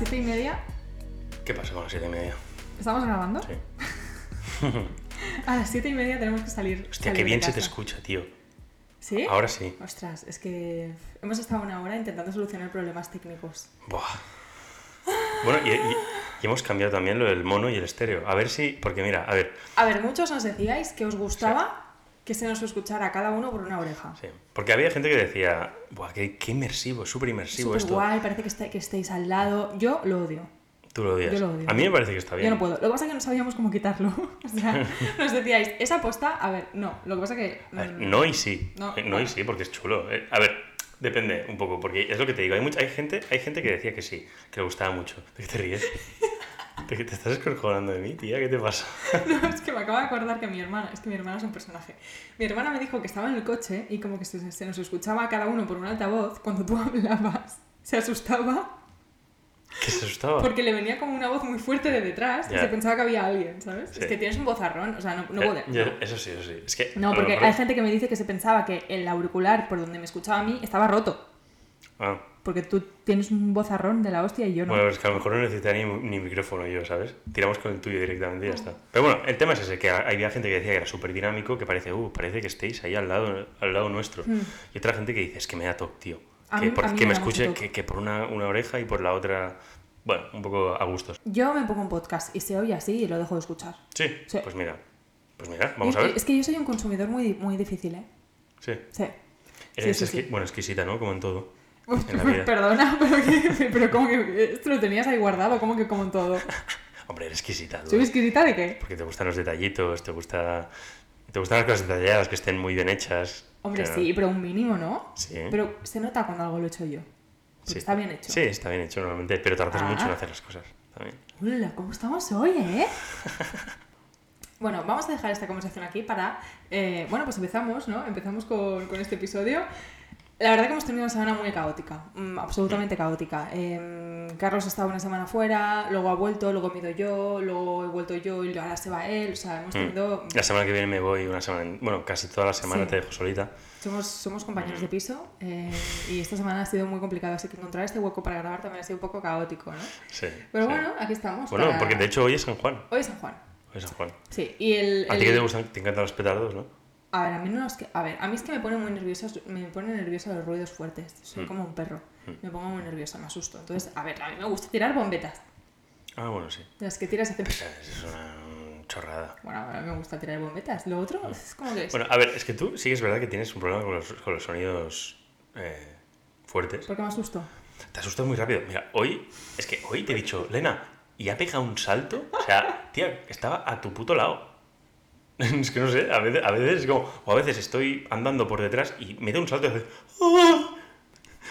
las siete y media. ¿Qué pasa con las siete y media? ¿Estamos grabando? Sí. A las siete y media tenemos que salir. Hostia, salir qué bien se te escucha, tío. ¿Sí? Ahora sí. Ostras, es que hemos estado una hora intentando solucionar problemas técnicos. Buah. Bueno, y, y- y hemos cambiado también lo del mono y el estéreo. A ver si. Porque mira, a ver. A ver, muchos nos decíais que os gustaba que se nos escuchara a cada uno por una oreja. Sí. Porque había gente que decía. Buah, qué, qué inmersivo, súper inmersivo esto. guay, parece que, está- que estéis al lado. Yo lo odio. Tú lo odias. Yo lo odio. A mí me parece que está bien. Yo no puedo. Lo que pasa es que no sabíamos cómo quitarlo. O sea, nos decíais, esa posta, a ver, no. Lo que pasa es que. A ver, mm, no y sí. No, Eh, No, y sí, porque es chulo. Eh, A ver, depende un poco, porque es lo que te digo. Hay, mucha, hay, gente, hay gente que decía que sí, que le gustaba mucho. ¿De qué te ríes? ¿De qué te estás escorjonando de mí, tía? ¿Qué te pasa? No, es que me acabo de acordar que mi hermana, es que mi hermana es un personaje. Mi hermana me dijo que estaba en el coche y como que se, se nos escuchaba a cada uno por un altavoz cuando tú hablabas. Se asustaba ¿Que se asustaba? porque le venía como una voz muy fuerte de detrás y Ya. se pensaba que había alguien, ¿sabes? Sí. Es que tienes un vozarrón, o sea, no, no Eh, yo- no. Eso sí, eso sí. Es que, No, porque mejor- hay gente que me dice que se pensaba que el auricular por donde me escuchaba a mí estaba roto. Ah, Porque tú tienes un vozarrón de la hostia y yo no. bueno, es que a lo mejor no necesitaría ni, ni micrófono yo, ¿sabes? Tiramos con el tuyo directamente y ya está. Pero bueno, el tema es ese, que había gente que decía que era súper dinámico, que parece, uh, parece que estéis ahí al lado, al lado nuestro. Hmm. Y otra gente que dice, es que me da toque, tío. A Que, mí- por- a mí que me escuche que, que por una, una oreja y por la otra, bueno, un poco a gustos. Yo me pongo un podcast y se oye así y lo dejo de escuchar. Sí, Sí. pues mira, pues mira, vamos a ver. Es que yo soy un consumidor muy, muy difícil, ¿eh? Sí. Sí. Eres sí, exqui- sí. bueno, exquisita, ¿no? Como en todo. Vida. Perdona, pero, que, pero ¿cómo que esto lo tenías ahí guardado? ¿Cómo que como en todo? Hombre, eres exquisita. ¿Soy exquisita de qué? Porque te gustan los detallitos, te gusta... Te gustan las cosas detalladas, que estén muy bien hechas. Hombre, que- sí, pero un mínimo, ¿no? Sí. Pero se nota cuando algo lo he hecho yo. Porque Sí. está bien hecho. Sí, está bien hecho normalmente, pero tardas Ah. mucho en hacer las cosas. También. Hola, ¿cómo estamos hoy, eh? bueno, vamos a dejar esta conversación aquí para... eh, bueno, pues empezamos, ¿no? Empezamos con, con este episodio. La verdad que hemos tenido una semana muy caótica, mm, absolutamente caótica. Em, Carlos ha estado una semana fuera, luego ha vuelto, luego me he ido yo, luego he vuelto yo y ahora se va él. O sea, hemos Mm. tenido... La semana que viene me voy una semana... Bueno, casi toda la semana Sí. te dejo solita. Somos, somos compañeros de piso eh, y esta semana ha sido muy complicado, así que encontrar este hueco para grabar también ha sido un poco caótico, ¿no? Sí. Pero sí. bueno, aquí estamos. Bueno, para- porque de hecho hoy es San Juan. Hoy es San Juan. Hoy es San Juan. Sí, y el... A ti el- que te gustan, te encantan los petardos, ¿no? A ver, a mí no es que... A ver, a mí es que me pone muy nerviosa, me pone nerviosa los ruidos fuertes. Soy Mm. como un perro. Mm. Me pongo muy nerviosa, me asusto. Entonces, a ver, a mí me gusta tirar bombetas. Ah, bueno, sí. Las que tiras hacen... Esa Es una mm, chorrada. Bueno, a mí me gusta tirar bombetas. Lo otro es como que... Bueno, a ver, es que tú sí que es verdad que tienes un problema con los, con los sonidos eh, fuertes. ¿Por qué me asusto? Te asustas muy rápido. Mira, hoy, es que hoy te he dicho, Lena, y ha pegado un salto. O sea, tía, estaba a tu puto lado. Es que no sé, a veces, a veces es como, o a veces estoy andando por detrás y me da un salto y hace, ¡Ah!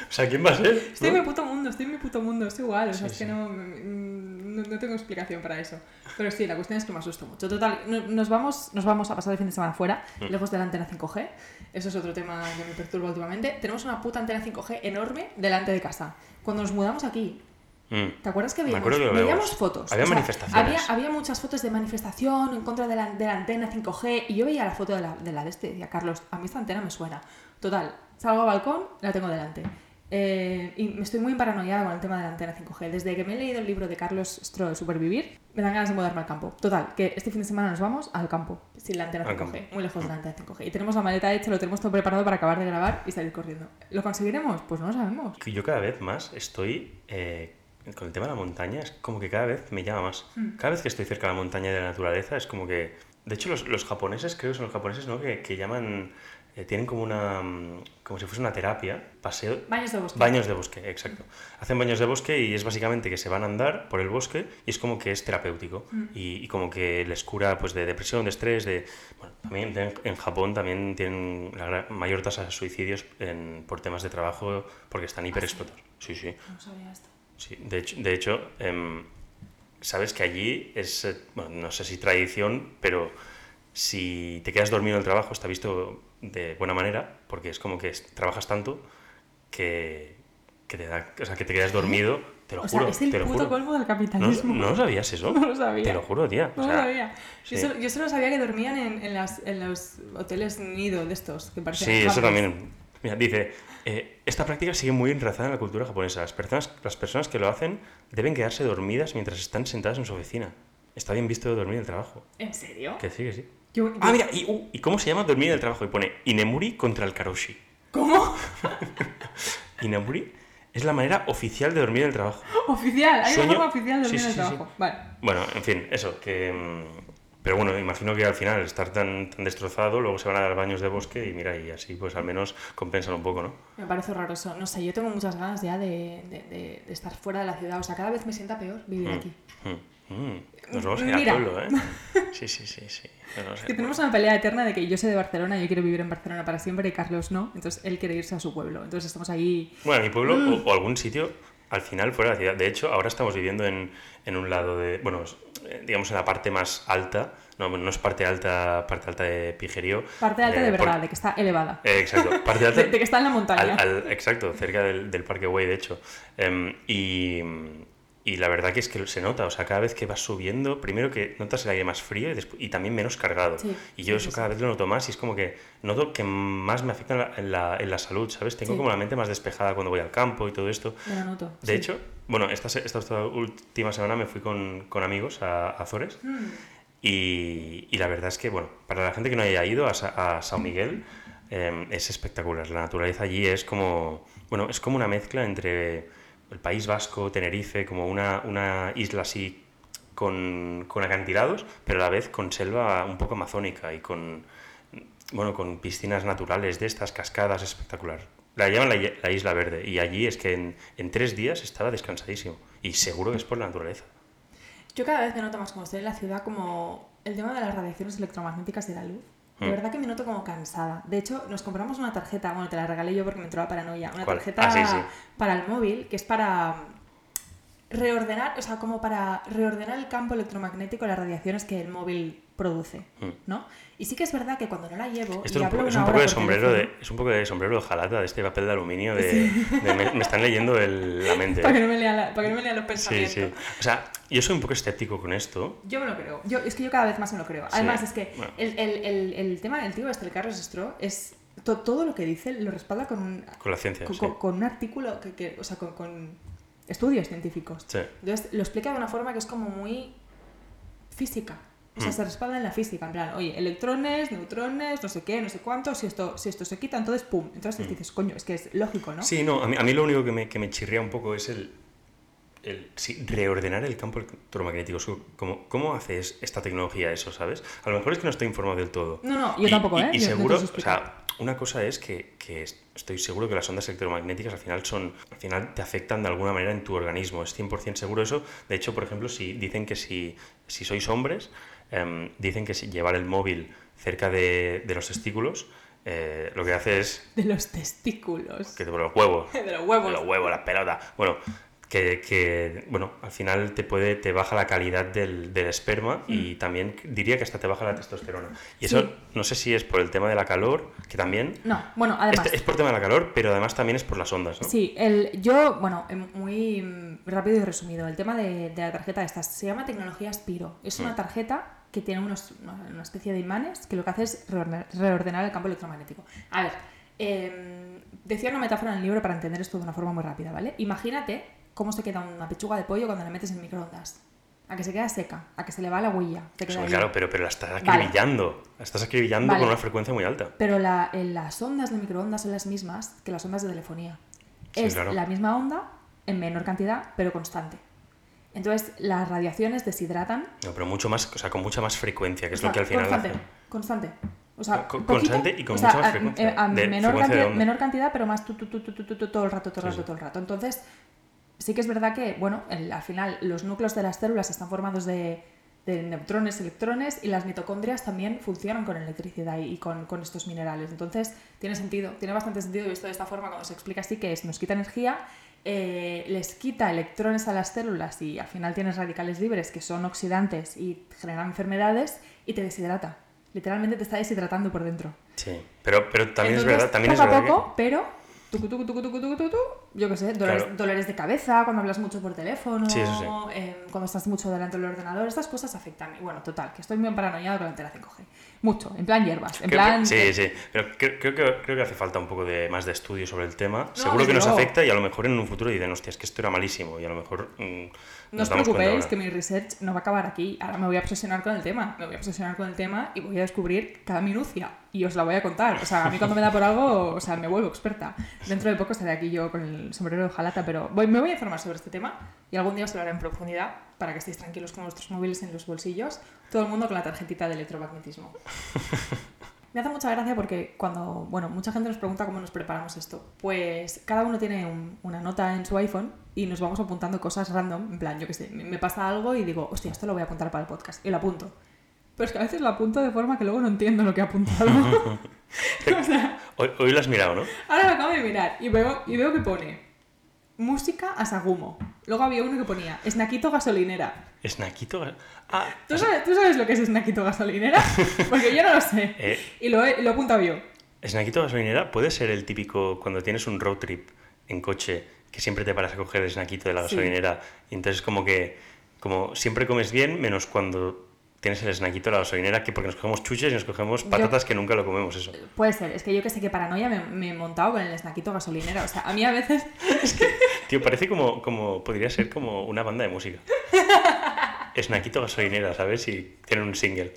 O sea, ¿quién va a ser? Estoy en ¿No? mi puto mundo, estoy en mi puto mundo, es igual, o sea, Sí, es que sí. no, mm, no, no tengo explicación para eso. Pero sí, la cuestión es que me asusto mucho. Total, no- nos vamos, nos vamos a pasar el fin de semana fuera, Mm. lejos de la antena 5G. Eso es otro tema que me perturba últimamente. Tenemos una puta antena 5G enorme delante de casa. Cuando nos mudamos aquí. ¿Te acuerdas que veíamos, que veíamos fotos? Había manifestaciones. Había, había muchas fotos de manifestación en contra de la, de la antena 5G y yo veía la foto de la de, la de este y decía, Carlos, a mí esta antena me suena. Total, salgo al balcón, la tengo delante. Eh, y me estoy muy paranoiada con el tema de la antena 5G. Desde que me he leído el libro de Carlos Stroh, Supervivir, me dan ganas de mudarme al campo. Total, que este fin de semana nos vamos al campo, sin la antena Al 5G, campo. muy lejos de la antena 5G. Y tenemos la maleta hecha, lo tenemos todo preparado para acabar de grabar y salir corriendo. ¿Lo conseguiremos? Pues no lo sabemos. Yo cada vez más estoy eh, con el tema de la montaña, es como que cada vez me llama más. Mm. Cada vez que estoy cerca de la montaña y de la naturaleza, es como que. De hecho, los, los japoneses, creo que son los japoneses, ¿no? Que, que llaman. eh, tienen como una. mm, como si fuese una terapia, paseo. Baños de bosque. Baños de bosque, exacto. Hacen baños de bosque y es básicamente que se van a andar por el bosque y es como que es terapéutico. Mm. Y, y como que les cura pues, de depresión, de estrés, de... Bueno, también en, en Japón también tienen la mayor tasa de suicidios en- por temas de trabajo porque están hiperexplotados. Sí, sí. No sabía esto. Sí. De hecho, de hecho em, sabes que allí es, eh, bueno, no sé si tradición, pero si te quedas dormido en el trabajo está visto de buena manera porque es como que trabajas tanto que, que te da, o sea, que te quedas dormido, te lo O sea, juro, es el te lo puto juro. colmo del ¿No, capitalismo. no lo sabías eso? No lo sabía. Te lo juro, tía. No O lo sabía. Yo, solo, yo solo sabía que dormían en, en, las, en los hoteles nido de estos, que Sí, eso también. Mira, dice, Eh, esta práctica sigue muy enraizada en la cultura japonesa. Las personas, las personas que lo hacen deben quedarse dormidas mientras están sentadas en su oficina. Está bien visto dormir en el trabajo. ¿En serio? Que sí, que sí. Yo- Ah, mira, ¿y, uh, ¿y cómo se llama dormir en el trabajo? Y pone Inemuri contra el Karoshi. ¿Cómo? Inemuri es la manera oficial de dormir en el trabajo. Oficial, hay Sueño- una forma oficial de Sí, dormir en el sí, sí, sí. trabajo. Vale. Bueno, en fin, eso, que... mm, Pero bueno, imagino que al final estar tan, tan destrozado, luego se van a dar baños de bosque y mira, y así pues al menos compensan un poco, ¿no? Me parece horroroso. No sé, yo tengo muchas ganas ya de, de- de- de estar fuera de la ciudad. O sea, cada vez me sienta peor vivir aquí. Mm, mm, Nos vamos a ir Mira. al pueblo, ¿eh? Sí, sí, sí, sí. No, sé. Que tenemos una pelea eterna de que yo soy de Barcelona, yo quiero vivir en Barcelona para siempre y Carlos no. Entonces él quiere irse a su pueblo. Entonces estamos ahí. Bueno, mi pueblo Mm. o, o algún sitio al final fuera de la ciudad. De hecho, ahora estamos viviendo en, en un lado de, bueno, eh, digamos en la parte más alta, no, no es parte alta, parte alta de Pijerío. Parte alta eh, de por- verdad, de que está elevada. eh, exacto, parte alta. De, de que está en la montaña. al- al- exacto, cerca del, del Parque Güey, de hecho. Em, y, y la verdad que es que se nota, o sea, cada vez que vas subiendo, primero que notas el aire más frío y, despu- y también menos cargado. Sí, y yo eso sí, cada vez lo noto más y es como que noto que más me afecta en la, en la, en la salud, ¿sabes? Tengo Sí. como la mente más despejada cuando voy al campo y todo esto. Lo noto. De hecho, bueno, esta, esta, esta última semana me fui con, con amigos a a Azores Mm. y, y la verdad es que, bueno, para la gente que no haya ido a, a Sao Miguel, eh, es espectacular. La naturaleza allí es como, bueno, es como una mezcla entre el País Vasco, Tenerife, como una, una isla así con, con acantilados, pero a la vez con selva un poco amazónica y con, bueno, con piscinas naturales de estas, cascadas, espectacular. La llaman la, la Isla Verde y allí es que en, en tres días estaba descansadísimo y seguro que es por la naturaleza. Yo cada vez me noto más como estoy en la ciudad como el tema de las radiaciones electromagnéticas de la luz. De Mm. verdad que me noto como cansada. De hecho, nos compramos una tarjeta, bueno, te la regalé yo porque me entró la paranoia. Una ¿Cuál? tarjeta Ah, sí, sí. para el móvil que es para reordenar, o sea, como para reordenar el campo electromagnético, las radiaciones que el móvil produce, Mm. ¿no? Y sí que es verdad que cuando no la llevo Esto y es un, poco, es un poco de sombrero de, es un poco de sombrero de jalata, de este papel de aluminio de, de me, me están leyendo el- la mente. para que no me lea, la- para que no me lea los Sí, pensamientos. sí. O sea, yo soy un poco escéptico con esto. Yo me lo creo. Yo, es que yo cada vez más me lo creo. Sí, Además, es que bueno. el, el, el, tema del tío este, el Carlos Stroh, es to- todo lo que dice lo respalda con un, Con la ciencia, con, sí. con- con un artículo, que, que- o sea, con estudios científicos. Sí. Entonces, lo explica de una forma que es como muy física. O sea, Mm. se respalda en la física, en plan, oye, electrones, neutrones, no sé qué, no sé cuánto, si esto, si esto se quita, entonces pum. Entonces dices, coño, es que es lógico, ¿no? Mm. Sí, no, a mí, a mí lo único que me, que me chirría un poco es el, el sí, reordenar el campo electromagnético. ¿Cómo, ¿Cómo hace es- esta tecnología eso, sabes? A lo mejor es que no estoy informado del todo. No, no, yo Y- tampoco, y- ¿eh? Y, te seguro, o sea, una cosa es que, que es- estoy seguro que las ondas electromagnéticas al final son, al final te afectan de alguna manera en tu organismo. Es 100% seguro eso. De hecho, por ejemplo, si dicen que si, si sois hombres, em, dicen que si llevar el móvil cerca de, de los testículos, eh, lo que hace es De los testículos. que te los huevos. De los huevos. Los huevos, las pelotas. Bueno, que, que, bueno, al final te puede, te baja la calidad del, del esperma y también diría que hasta te baja la testosterona. Y eso Mm. No sé si es por el tema de la calor, que también. No, bueno, además. Este- es por tema de la calor, pero además también es por las ondas, ¿no? Sí, el, yo, bueno, em, muy mm, rápido y resumido, el tema de, de la tarjeta esta se llama tecnología Spiro. Es una Mm. tarjeta que tiene unos, una, especie de imanes que lo que hace es reordenar, reordenar el campo electromagnético. A ver, em, decía una metáfora en el libro para entender esto de una forma muy rápida, ¿vale? Imagínate cómo se queda una pechuga de pollo cuando la metes en microondas. A que se queda seca, a que se le va la huella. se Pues, queda claro, pero, pero la estás Vale. acribillando. La estás acribillando Vale. con una frecuencia muy alta. Pero la- en las ondas de microondas son las mismas que las ondas de telefonía. Sí, es claro. la misma onda en menor cantidad, pero constante. Entonces, las radiaciones deshidratan. No, pero mucho más, o sea, con mucha más frecuencia, que es o sea, lo que al final constante, hace. constante. O sea, Con- poquito, constante y con o sea, mucha más a- frecuencia, A, de menor, frecuencia cantidad, menor cantidad, pero más tu, tu, tu, todo el rato, todo el Sí, rato, sí. todo el rato. Entonces, sí que es verdad que, bueno, el- al final los núcleos de las células están formados de, de neutrones, electrones y las mitocondrias también funcionan con electricidad y, y con, con estos minerales. Entonces, tiene sentido, tiene bastante sentido visto de esta forma cuando se explica así que es, nos quita energía, eh, les quita electrones a las células y al final tienes radicales libres que son oxidantes y generan enfermedades y te deshidrata. Literalmente te está deshidratando por dentro. Sí, pero, pero también Entonces, es verdad, también es verdad que- poco, pero tucu, yo qué sé, dolores, Claro. dolores de cabeza, cuando hablas mucho por teléfono, Sí, eso sí. em, cuando estás mucho delante del ordenador, estas cosas afectan. Y bueno, total, que estoy muy paranoiada con el tela 5G. Mucho, en plan hierbas, en Creo plan... que- sí, sí, pero creo, creo que, creo que hace falta un poco de más de estudio sobre el tema. Seguro que nos afecta y a lo mejor en un futuro dicen, hostia, es que esto era malísimo y a lo mejor mm, No os preocupéis que mi research no va a acabar aquí. Ahora me voy a obsesionar con el tema. Me voy a obsesionar con el tema y voy a descubrir cada minucia. Y os la voy a contar. O sea, a mí cuando me da por algo, o sea, me vuelvo experta. Dentro de poco estaré aquí yo con el sombrero de hojalata, pero voy, me voy a informar sobre este tema y algún día os lo haré en profundidad para que estéis tranquilos con vuestros móviles en los bolsillos. Todo el mundo con la tarjetita de electromagnetismo. Me hace mucha gracia porque cuando, bueno, mucha gente nos pregunta cómo nos preparamos esto. Pues cada uno tiene un- una nota en su iPhone y nos vamos apuntando cosas random. En plan, yo qué sé, me pasa algo y digo, hostia, esto lo voy a apuntar para el podcast. Y lo apunto. Pero es que a veces lo apunto de forma que luego no entiendo lo que he apuntado. o sea, Hoy, hoy lo has mirado, ¿no? ahora lo acabo de mirar y veo, y veo que pone música a Sagumo. Luego había uno que ponía Snaquito gasolinera. Snaquito. Ah, ¿Tú sabes, ¿Tú sabes lo que es Snaquito gasolinera? Porque yo no lo sé. eh, Y lo he, lo he apuntado yo. Snaquito gasolinera puede ser el típico cuando tienes un road trip en coche que siempre te paras a coger el snaquito de la Sí. gasolinera y entonces como que como siempre comes bien menos cuando tienes el snaquito de la gasolinera que porque nos cogemos chuches y nos cogemos Yo- patatas que nunca lo comemos eso. Puede ser, es que yo que sé que paranoia me, me he montado con el snaquito gasolinera. O sea, a mí a veces. Tío, parece como, como podría ser como una banda de música. Snaquito gasolinera, ¿sabes? Y tienen un single.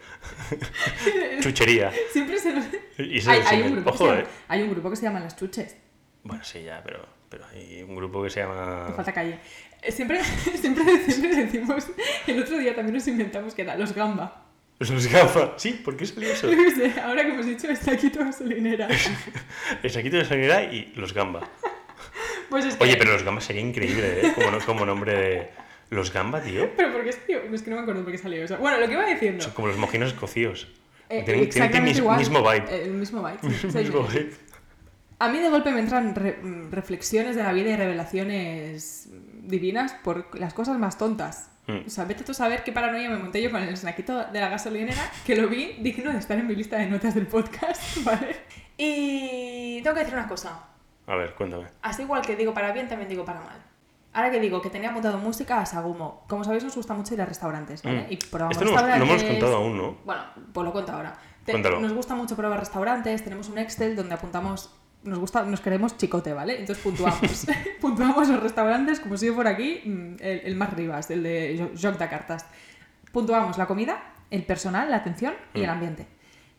Chuchería. Siempre se. Y Hay, es hay un grupo que se Ojo, llama, eh. hay un grupo que se llama Las Chuches. Bueno, sí, ya, pero, pero hay un grupo que se llama... Me falta calle. Eh, Siempre, siempre, siempre decimos. El otro día también nos inventamos que era los gamba. Los gafas. Sí, ¿por qué salió eso? Qué sé, ahora que hemos dicho snaquito gasolinera. Snaquito gasolinera y los gamba. Pues es que. Oye, pero los gambas sería increíble, ¿eh? Como, no- como nombre de... Los gamba, tío. Pero ¿por qué salió? Es que no me acuerdo por qué salió eso. Bueno, lo que iba diciendo. Son como los mojinos cocidos. Eh, tienen tienen el mis- igual. mismo vibe. Eh, El mismo vibe. sí, Mismo vibe. A mí de golpe me entran re- mm, reflexiones de la vida y revelaciones divinas por las cosas más tontas. Mm. O sea, vete tú a saber qué paranoia me monté yo con el snaquito de la gasolinera, que lo vi digno de estar en mi lista de notas del podcast, ¿vale? Y tengo que decir una cosa. A ver, cuéntame. Así igual que digo para bien, también digo para mal. Ahora que digo que tenía apuntado música a Sagumo. Como sabéis, nos gusta mucho ir a restaurantes, ¿vale? Mm. Y probamos Esto no hemos, no hemos restaurantes. contado aún, ¿no? Bueno, pues lo cuento ahora. Te- Cuéntalo. Nos gusta mucho probar restaurantes, tenemos un Excel donde apuntamos, nos gusta, nos queremos chicote, ¿vale? Entonces puntuamos. puntuamos los restaurantes como si yo fuera aquí mm, el, el más ribas, el de Joc de Cartas. Puntuamos la comida, el personal, la atención y el Mm. ambiente.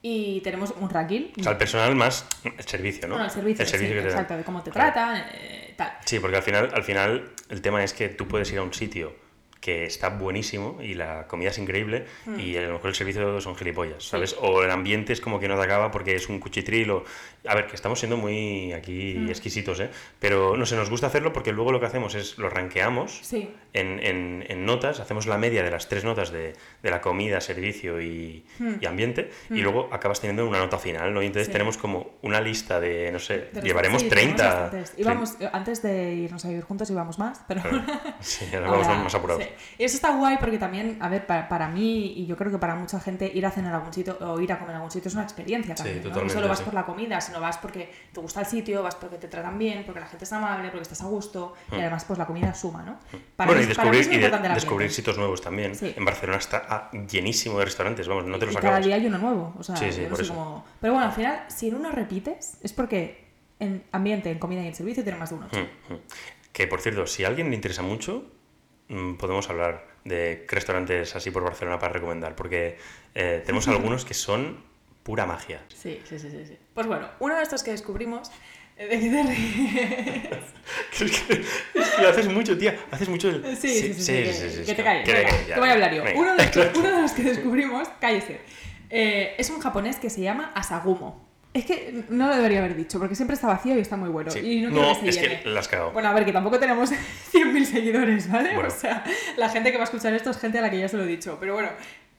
Y tenemos un ranking. O sea, el personal más el servicio, ¿no? Bueno, el servicio, El servicio sí, que te exacto, de cómo te Claro. tratan, eh, tal. Sí, porque al final, al final el tema es que tú puedes ir a un sitio que está buenísimo y la comida es increíble y a lo mejor el servicio son gilipollas, ¿sabes? O el ambiente es como que no te acaba porque es un cuchitril o... A ver, que estamos siendo muy aquí exquisitos, ¿eh? Pero no sé, nos gusta hacerlo porque luego lo que hacemos es lo ranqueamos Sí. en, en- en notas, hacemos la media de las tres notas de, de la comida, servicio y, y ambiente, y luego acabas teniendo una nota final, ¿no? Y entonces Sí. tenemos como una lista de, no sé, De llevaremos sí, 30. tenemos bastantes. sí. Íbamos, eh, Antes de irnos a vivir juntos íbamos más, pero Sí, ahora vamos Ahora, más apurados. Y eso está guay porque también, a ver, para, para mí y yo creo que para mucha gente ir a cenar a algún sitio o ir a comer a algún sitio es una experiencia Sí, también. ¿no? No solo vas por la comida, sino vas porque te gusta el sitio, vas porque te tratan bien, porque la gente es amable, porque estás a gusto y además pues la comida suma, ¿no? Para Mm. bueno, mí- y para mí descubrir, es y de- el descubrir sitios nuevos también. Sí. En Barcelona está ah, llenísimo de restaurantes, vamos, no te los y cada acabas. día hay uno nuevo. O sea, Sí, sí, no por eso. cómo- Pero bueno, al final, si en uno repites, es porque en ambiente, en comida y en servicio tiene más de uno. Mm, mm. Que por cierto, si a alguien le interesa mucho, mm, podemos hablar de restaurantes así por Barcelona para recomendar, porque eh, tenemos algunos que son pura magia. Sí, sí, sí, sí, sí. Pues bueno, uno de estos que descubrimos. eh, ¿De qué te ríes? es, que, es que haces mucho, tía. Haces mucho. el- Sí, sí, sí, sí, que, sí, sí, que te sí. calles. Que- venga, que- te voy a hablar yo. Uno de, los, uno de los que descubrimos, cállese, eh, es un japonés que se llama Asagumo. Es que no lo debería haber dicho, porque siempre está vacío y está muy bueno. Sí. Y no, No, que es que la has cagado. Bueno, a ver, que tampoco tenemos 100.000 seguidores, ¿vale? Bueno. O sea, la gente que va a escuchar esto es gente a la que ya se lo he dicho. Pero bueno,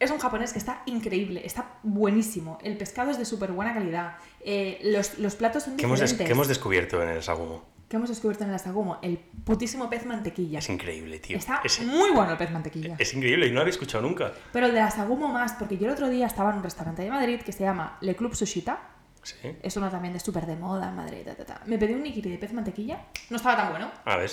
es un japonés que está increíble, está buenísimo. El pescado es de súper buena calidad. eh, los, los platos son ¿Qué hemos, qué hemos descubierto en el Sagumo? ¿Qué hemos descubierto en el Asagumo? El putísimo pez mantequilla. Es increíble, tío. Está Es, muy bueno el pez mantequilla. es increíble y no lo había escuchado nunca. Pero el de Asagumo más, porque yo el otro día estaba en un restaurante de Madrid que se llama Le Club Sushita. Sí. Es uno también de súper de moda en Madrid. ta, ta, ta. Me pedí un nigiri de pez mantequilla. No estaba tan bueno. A ver,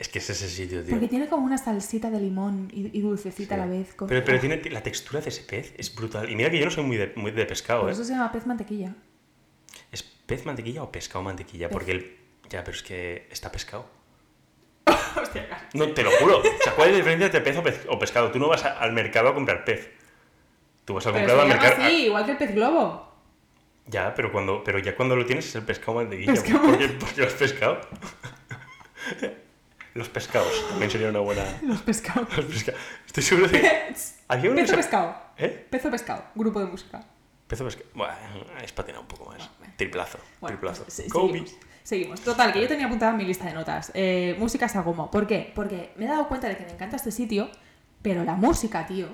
es que es ese sitio, tío. Porque tiene como una salsita de limón y, y dulcecita a la vez. con- Pero, pero ¡Oh! tiene la textura de ese pez es brutal. Y mira que yo no soy muy de, muy de pescado, Por ¿eh? eso se llama pez mantequilla. ¿Es pez mantequilla o pescado mantequilla? Pez. Porque el... Ya, pero es que está pescado. Hostia. No, te lo juro. O sea, ¿cuál es la diferencia entre pez o, pez- o pescado? Tú no vas a- al mercado a comprar pez. Tú vas al Pero mercado se así, igual que el pez globo. Ya, pero, cuando, pero ya cuando lo tienes es el pescado mantequilla. Pescado Porque, porque lo has pescado. Los pescados también sería una buena... Los pescados. Los pesca- Estoy seguro de que... Había uno que Pezo se- pescado. ¿Eh? Pezo pescado. Grupo de música. Pezo pescado. Bueno, es patinar un poco más. Triplazo. Bueno, triplazo. se- Kobe. seguimos. Seguimos. Total, que yo tenía apuntada en mi lista de notas. Eh, música Sagumo. ¿Por qué? Porque me he dado cuenta de que me encanta este sitio, pero la música, tío.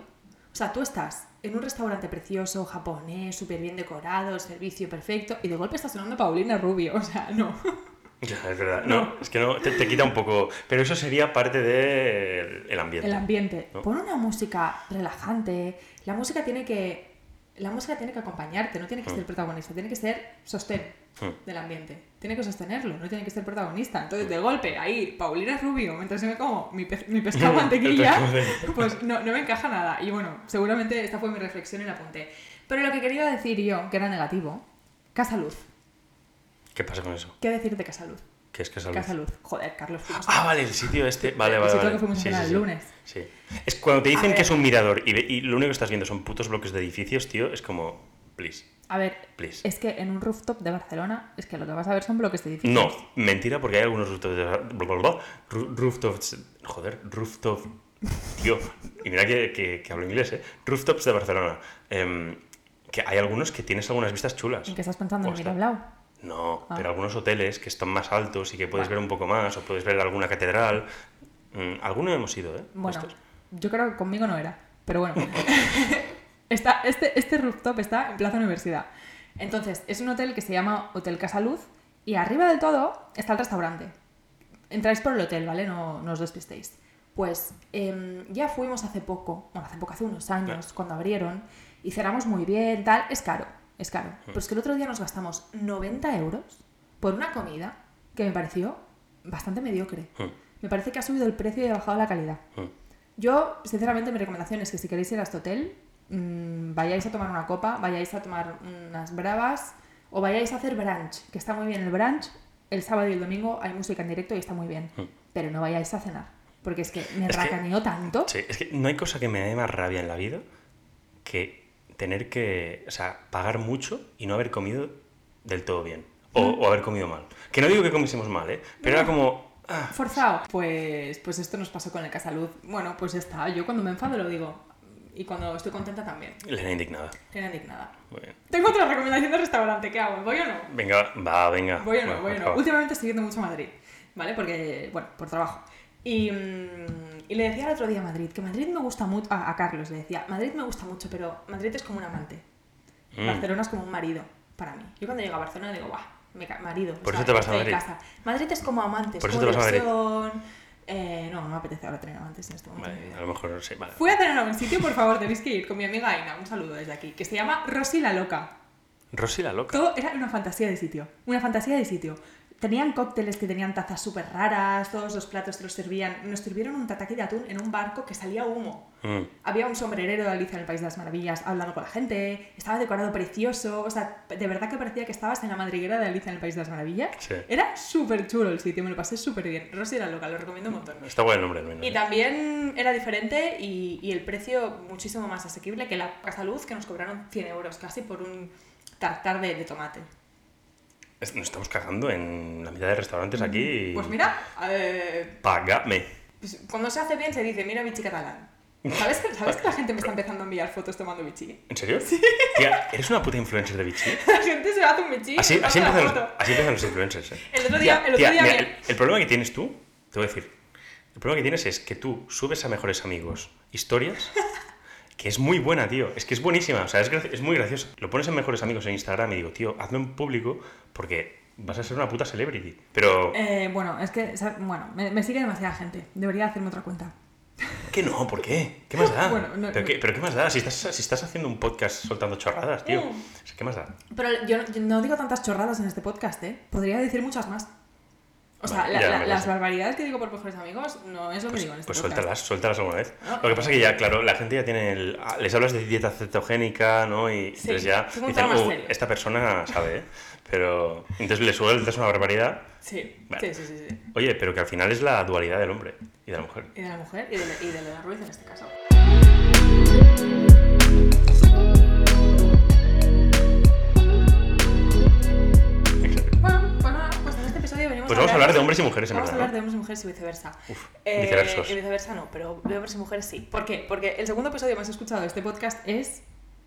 O sea, tú estás en un restaurante precioso, japonés, súper bien decorado, el servicio perfecto, y de golpe está sonando Paulina Rubio. O sea, no. Ya, es verdad. No, es que no, te, te quita un poco. Pero eso sería parte del el ambiente. El ambiente. ¿No? Pon una música relajante. La música tiene que. La música tiene que acompañarte, no tiene que ser protagonista, tiene que ser sostén Mm. del ambiente. Tiene que sostenerlo, no tiene que ser protagonista. Entonces, de golpe, ahí, Paulina Rubio, mientras se me como mi, pez- mi pescado El mantequilla, pescado mantequilla. pues no, no me encaja nada. Y bueno, seguramente esta fue mi reflexión y la apunté. Pero lo que quería decir yo, que era negativo, Casa Luz. ¿Qué pasa con eso? ¿Qué decir de Casa Luz? ¿Qué es que salud? Casa Luz. Joder, Carlos, Ah, vale, el sitio este. Vale, El vale. sitio vale. que fuimos a cenar el lunes. Sí. Es cuando te dicen que es un mirador y, y lo único que estás viendo son putos bloques de edificios, tío, es como. Please. A ver, Please. es que en un rooftop de Barcelona, es que lo que vas a ver son bloques de edificios. No, mentira, porque hay algunos rooftops. de- rooftops. Joder, rooftop. Tío, y mira que, que- que hablo inglés, ¿eh? Rooftops de Barcelona. Em, que hay algunos que tienes algunas vistas chulas. ¿En qué estás pensando? ¿En Hostia. No, Ah. pero algunos hoteles que están más altos y que puedes ver un poco más, o puedes ver alguna catedral. Mm, alguno hemos ido, ¿eh? Bueno, Estos. yo creo que conmigo no era, pero bueno. está, este, este rooftop está en Plaza Universidad. Entonces, es un hotel que se llama Hotel Casa Luz y arriba del todo está el restaurante. Entráis por el hotel, ¿vale? No, no os despistéis. Pues em, ya fuimos hace poco, bueno, hace poco, hace unos años, cuando abrieron, y cerramos muy bien, tal. Es caro, es caro. Pero es que el otro día nos gastamos 90 euros por una comida que me pareció bastante mediocre. Mm, Me parece que ha subido el precio y ha bajado la calidad. mm. Yo, sinceramente, mi recomendación es que si queréis ir a este hotel, mm, vayáis a tomar una copa, vayáis a tomar unas bravas o vayáis a hacer brunch, que está muy bien el brunch. El sábado y el domingo hay música en directo y está muy bien. Mm. Pero no vayáis a cenar, porque es que me Es que- racaneó tanto. Sí, es que no hay cosa que me dé más rabia en la vida que tener que, o sea, pagar mucho y no haber comido del todo bien. O, Mm. o haber comido mal. Que no digo que comiésemos mal, ¿eh? Pero era como... ah, Forzado. Pues, pues esto nos pasó con el Casaluz. Bueno, pues ya está. Yo cuando me enfado lo digo. Y cuando estoy contenta también. Elena indignada. Era indignada. Muy bien. Tengo otra recomendación de restaurante. ¿Qué hago? ¿Voy o no? Venga, va, venga. Voy o no, Bueno, voy o no. Últimamente estoy yendo mucho a Madrid, ¿vale? Porque, bueno, por trabajo. Y, mm, y le decía el otro día a Madrid, que Madrid me gusta mucho, a, a Carlos le decía, Madrid me gusta mucho, pero Madrid es como un amante. Mm. Barcelona es como un marido para mí. Yo cuando llego a Barcelona digo, guau, me marido. Por eso te vas a Madrid. casa. Madrid es como amante, es Por eso como te vas a. Eh, no, no me apetece ahora tener amantes en este momento. Vale, a lo mejor sí, vale. Fui a cenar a un sitio, por favor, tenéis que ir con mi amiga Aina, un saludo desde aquí, que se llama Rosy la Loca. Rosy la loca. Todo era una fantasía de sitio. Una fantasía de sitio. Tenían cócteles que tenían tazas súper raras, todos los platos te los servían. Nos sirvieron un tataki de atún en un barco que salía humo. Mm. Había un sombrerero de Alicia en el País de las Maravillas hablando con la gente, estaba decorado precioso, o sea, de verdad que parecía que estabas en la madriguera de Alicia en el País de las Maravillas. Sí. Era súper chulo el sitio, me lo pasé súper bien. Rosy era loca, lo recomiendo un montón. Está bueno el nombre, menos. Y también era diferente y, y el precio muchísimo más asequible que la Casa Luz, que nos cobraron 100 euros casi por un tartar de, de tomate. Nos estamos cagando en la mitad de restaurantes aquí. y- Pues mira, eh, Págame. pues cuando se hace bien se dice, mira bichi catalán. ¿Sabes que, ¿Sabes que la gente me está empezando a enviar fotos tomando bichi? ¿En serio? Tía, ¿eres una puta influencer de bichi? La gente se hace un bichi. Así, así, empiezan, foto. así empiezan los influencers, ¿eh? El otro día, Tía, el otro tía, día mira, el, el problema que tienes tú, te voy a decir, el problema que tienes es que tú subes a mejores amigos historias, que es muy buena, tío, es que es buenísima, o sea, es, es muy gracioso. Lo pones en mejores amigos en Instagram y digo, tío, hazlo en público porque vas a ser una puta celebrity. Pero, Eh, bueno, es que, bueno, me, me sigue demasiada gente. Debería hacerme otra cuenta. que no? ¿Por qué? ¿Qué más da? Bueno, no- ¿Pero, no. qué, pero qué más da? Si estás, si estás haciendo un podcast soltando chorradas, tío. Mm. ¿Qué más da? Pero yo, yo no digo tantas chorradas en este podcast, ¿eh? Podría decir muchas más. O sea, Vale, la- la- las barbaridades que digo por mejores amigos no es lo que Pues, digo en este pues podcast. suéltalas, suéltalas alguna vez. No. Lo que pasa es que ya, claro, la gente ya tiene el... ah, Les hablas de dieta cetogénica, ¿no? Y Sí, entonces ya dicen, "Uh, serio". esta persona sabe, ¿eh? Pero entonces le sueltas una barbaridad. Sí, Vale. sí, sí, sí, sí. Oye, pero que al final es la dualidad del hombre y de la mujer. Y de la mujer y de, y de la Ruiz en este caso. Pues vamos a hablar de hombres y mujeres, en Vamos a verdad, hablar de hombres y mujeres y viceversa. Uf, Eh, viceversos. Y viceversa no, pero de hombres y mujeres sí. ¿Por qué? Porque el segundo episodio más escuchado de este podcast es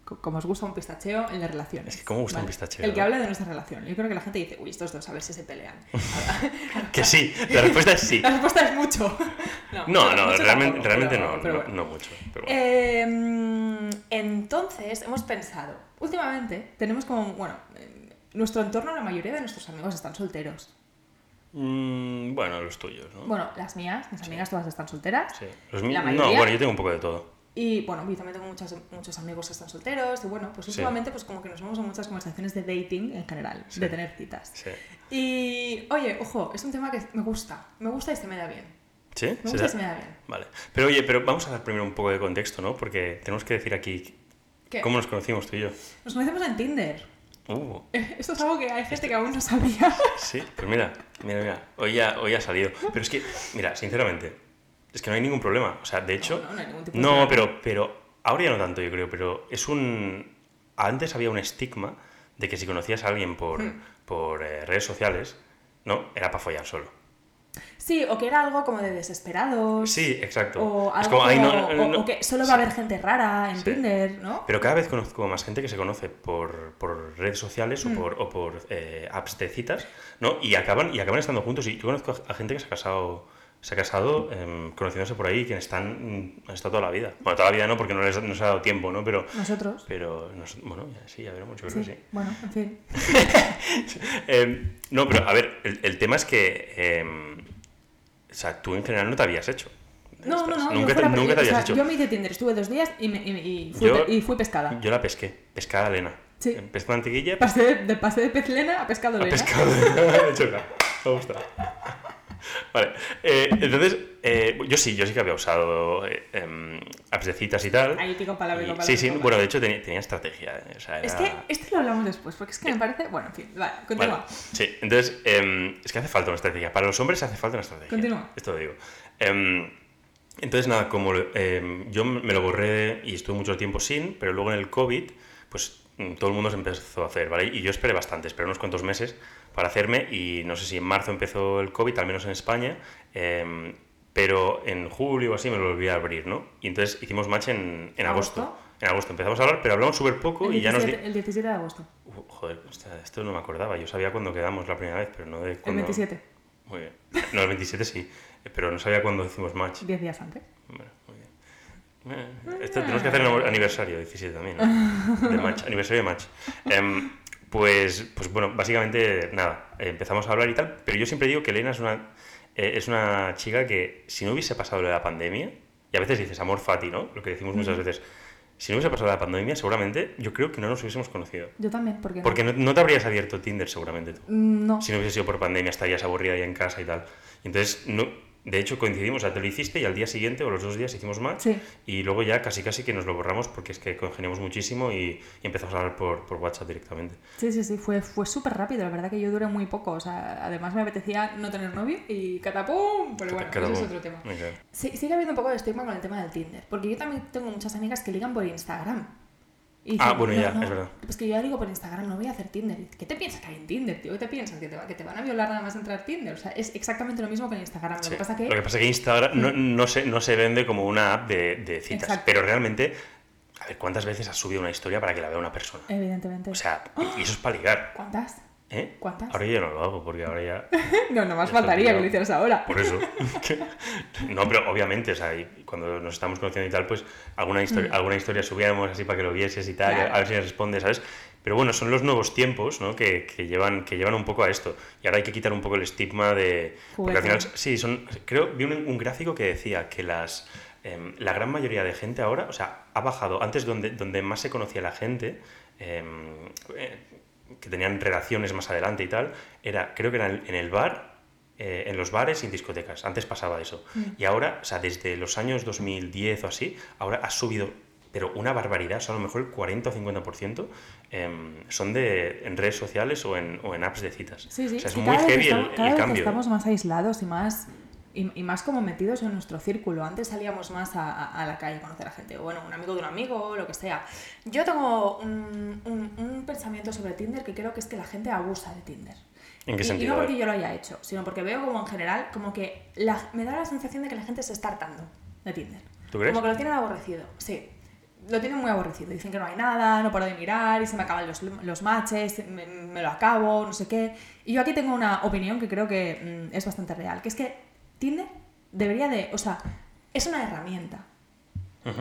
co- como os gusta un pistacheo en las relaciones. Es que cómo gusta un pistacheo, El que habla de nuestra relación. Yo creo que la gente dice, uy, estos dos, a ver si se pelean. Que sí, la respuesta es sí. La respuesta es mucho. No, No, mucho- no, mucho realmente, tampoco, realmente pero- no, pero no, bueno. no mucho. pero bueno. Eh, entonces, hemos pensado, últimamente tenemos como, bueno, en nuestro entorno, la mayoría de nuestros amigos están solteros. Mm, bueno, los tuyos, ¿no? Bueno, las mías, mis amigas todas están solteras. Sí. Los míos- no, bueno, yo tengo un poco de todo. Y bueno, yo también tengo muchos, muchos amigos que están solteros. Y bueno, pues Sí. últimamente pues como que nos vamos a muchas conversaciones de dating en general, Sí. de tener citas. Sí. Y oye, ojo, es un tema que me gusta. Me gusta y se me da bien. ¿Sí? Me ¿Se gusta y se me da bien. Vale. Pero oye, pero vamos a dar primero un poco de contexto, ¿no? Porque tenemos que decir aquí ¿Qué? cómo nos conocimos tú y yo. Nos conocemos en Tinder. Uh, Esto es algo que hay gente que aún no sabía. sí, pues mira, mira, mira, hoy ya, hoy ha salido. Pero es que, mira, sinceramente, es que no hay ningún problema. O sea, de hecho, No, no, no hay ningún tipo de no, problema. pero, pero ahora ya no tanto, yo creo, pero es un... Antes había un estigma de que si conocías a alguien por, Hmm. por eh, redes sociales, no, era para follar solo. Sí, o que era algo como de desesperados. Sí, exacto. O Es algo como, ay, no, como- no, o- que solo va a haber gente rara en Sí. Tinder, ¿no? Pero cada vez conozco más gente que se conoce por, por redes sociales Mm. o por, o por eh, apps de citas, ¿no? Y acaban, y acaban estando juntos. Y yo conozco a gente que se ha casado, se ha casado em, conociéndose por ahí, que están, mm, han estado toda la vida. Bueno, toda la vida no, porque no les, no se ha dado tiempo, ¿no? Pero, Nosotros. pero nos- bueno, ya, sí, ya veremos, yo creo Sí. que sí. Bueno, en fin. Em, no, pero a ver, el, el tema es que, em, o sea, tú en general no te habías hecho. No, no, no. Nunca te, nunca te o sea, habías hecho. yo me hice Tinder, estuve dos días y, me, y, y fui, Yo- y fui pescada. Yo la pesqué, pescada Elena. Sí. Pez de mantequilla, Pasé de, de- pasé de pez lena a pescado A lena. pescado. Choca. Me gusta. Vale. eh, entonces, eh, yo sí, yo sí que había usado eh, em, y tal. Ahí pico palabra, Y- pico palabra, sí, sí, bueno, de hecho tenía, tenía estrategia. eh, o sea, Es era- que esto lo hablamos después, porque es que me parece. Bueno, en fin, vale, Vale, continúa. Sí, entonces, em, es que hace falta una estrategia. Para los hombres hace falta una estrategia. Continúa. Esto lo digo. Em, entonces, nada, como yo me lo borré y estuve mucho tiempo sin, pero luego en el COVID, pues mm, todo el mundo se empezó a hacer, ¿vale? Y yo esperé bastante, esperé unos cuantos meses para hacerme y no sé si en marzo empezó el COVID, al menos en España, em, pero en julio o así me lo volví a abrir, ¿no? Y entonces hicimos match en, en agosto. ¿Agosto? En agosto empezamos a hablar, pero hablamos súper poco El y ya nos... di- 17, el 17 de agosto. Uh, joder, esto no me acordaba. Yo sabía cuándo quedamos la primera vez, pero no de El cuándo... 27, Muy bien. No, el 27 sí, eh, pero no sabía cuándo hicimos match. 10 días antes. Bueno, muy bien. Eh, Esto tenemos que hacer el aniversario 17 también, ¿no? De match, aniversario de match. Em, pues, pues bueno, básicamente nada, empezamos a hablar y tal, pero yo siempre digo que Elena es una, eh, es una chica que si no hubiese pasado lo de la pandemia, y a veces dices amor fati, ¿no? Lo que decimos muchas veces. Si no hubiese pasado la pandemia, seguramente yo creo que no nos hubiésemos conocido. Yo también, porque. Porque no, no te habrías abierto Tinder seguramente tú. Mm, No. Si no hubiese sido por pandemia, estarías aburrida ahí en casa y tal. Y entonces, no, de hecho, coincidimos, o sea, te lo hiciste y al día siguiente o los dos días hicimos match. Sí. Y luego ya casi casi que nos lo borramos porque es que congeniamos muchísimo y, y empezamos a hablar por, por WhatsApp directamente. Sí, sí, sí, fue, fue súper rápido, la verdad que yo duré muy poco, o sea, además me apetecía no tener novio y catapum, pero bueno, Cada eso es otro tema. Claro. Sí, sigue habiendo un poco de estigma con el tema del Tinder, porque yo también tengo muchas amigas que ligan por Instagram. Y Ah, bueno, "No, ya, no, es verdad. Pues que yo ya digo por Instagram, no voy a hacer Tinder. ¿Qué te piensas que hay en Tinder, tío? ¿Qué te piensas? ¿Que te, va- que te van a violar nada más entrar a Tinder? O sea, es exactamente lo mismo que en Instagram. Lo Sí. que pasa que... Lo que pasa es que Instagram no, no, se, no se vende como una app de, de citas, Exacto. pero realmente, a ver, ¿cuántas veces has subido una historia para que la vea una persona? Evidentemente. O sea, y eso es para ligar. ¿Cuántas? ¿Eh? ¿Cuántas? Ahora yo no lo hago porque ahora ya No, no más Ya está faltaría que lo hicieras ahora. Por eso. no, pero obviamente, o sea, cuando nos estamos conociendo y tal, pues alguna historia, alguna historia subíamos así para que lo vieses y tal, Mm. Claro. a ver si responde, ¿sabes? Pero bueno, son los nuevos tiempos ¿no? que, que llevan, que llevan un poco a esto. Y ahora hay que quitar un poco el estigma de... Porque al final, sí, son... Creo, vi un, un gráfico que decía que las, em, la gran mayoría de gente ahora, o sea, ha bajado, antes donde, donde más se conocía la gente, em, eh, que tenían relaciones más adelante y tal, era, creo que era en el bar, eh, en los bares y en discotecas. Antes pasaba eso. Mm. Y ahora, o sea, desde los años 2010 o así, ahora ha subido, pero una barbaridad, o sea, a lo mejor el 40 o 50% em, son de, en redes sociales o en, o en apps de citas. Sí, sí. O sea, es que muy heavy el, estamos- el vez cambio. estamos más aislados y más, y, y más como metidos en nuestro círculo. Antes salíamos más a, a- a la calle a conocer a gente, o bueno, un amigo de un amigo, lo que sea. Yo tengo un, un- un pensamiento sobre Tinder que creo que es que la gente abusa de Tinder. ¿En qué Y- y, sentido? no A porque yo lo haya hecho, sino porque veo como en general, como que la- me da la sensación de que la gente se está hartando de Tinder. ¿Tú crees? Como que lo tienen aborrecido, sí. Lo tienen muy aborrecido. Dicen que no hay nada, no paro de mirar y se me acaban los, los matches, me, me lo acabo, no sé qué. Y yo aquí tengo una opinión que creo que mm, es bastante real, que es que Tinder debería de, o sea, es una herramienta.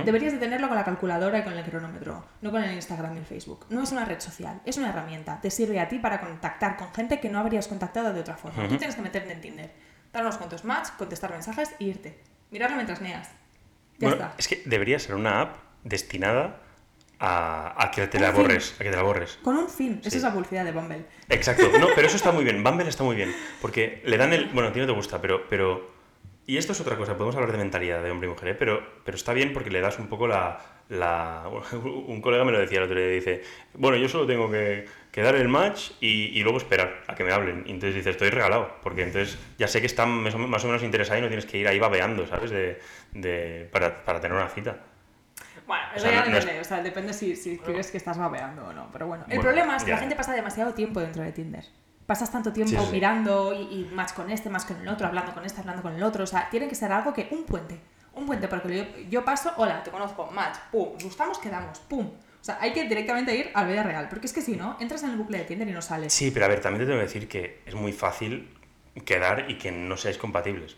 Deberías de tenerlo con la calculadora y con el cronómetro, no con el Instagram y el Facebook. No es una red social, es una herramienta. Te sirve a ti para contactar con gente que no habrías contactado de otra forma. Tú tienes que meterte en Tinder, dar unos cuantos match, contestar mensajes e irte. Mirarlo mientras neas. Ya Bueno, está. es que debería ser una app destinada a, a que te la borres, a que te la borres. Con un fin. Esa Sí. es la publicidad de Bumble. Exacto, no, pero eso está muy bien. Bumble está muy bien. Porque le dan el. Bueno, a ti no te gusta, pero. pero y esto es otra cosa, podemos hablar de mentalidad de hombre y mujer, ¿eh? pero, pero está bien porque le das un poco la, la- Un colega me lo decía el otro día, dice, bueno, yo solo tengo que, que dar el match y, y luego esperar a que me hablen. Y entonces dice, estoy regalado, porque entonces ya sé que están más o más o menos interesados y no tienes que ir ahí babeando, ¿sabes? De, de- para, para tener una cita. Bueno, O sea, ya no- no es- depende. O sea, depende si, si crees que estás babeando o no. Pero bueno, el Bueno, problema es que ya. la gente pasa demasiado tiempo dentro de Tinder. Pasas tanto tiempo Sí, sí, sí. mirando y, y match con este, más con el otro, hablando con este, hablando con el otro. O sea, tiene que ser algo que. Un puente. Un puente, porque yo, yo paso, hola, te conozco, match, pum, gustamos, quedamos, pum. O sea, hay que directamente ir a la vida real. Porque es que si no, entras en el bucle de Tinder y no sales. Sí, pero a ver, también te tengo que decir que es muy fácil quedar y que no seáis compatibles.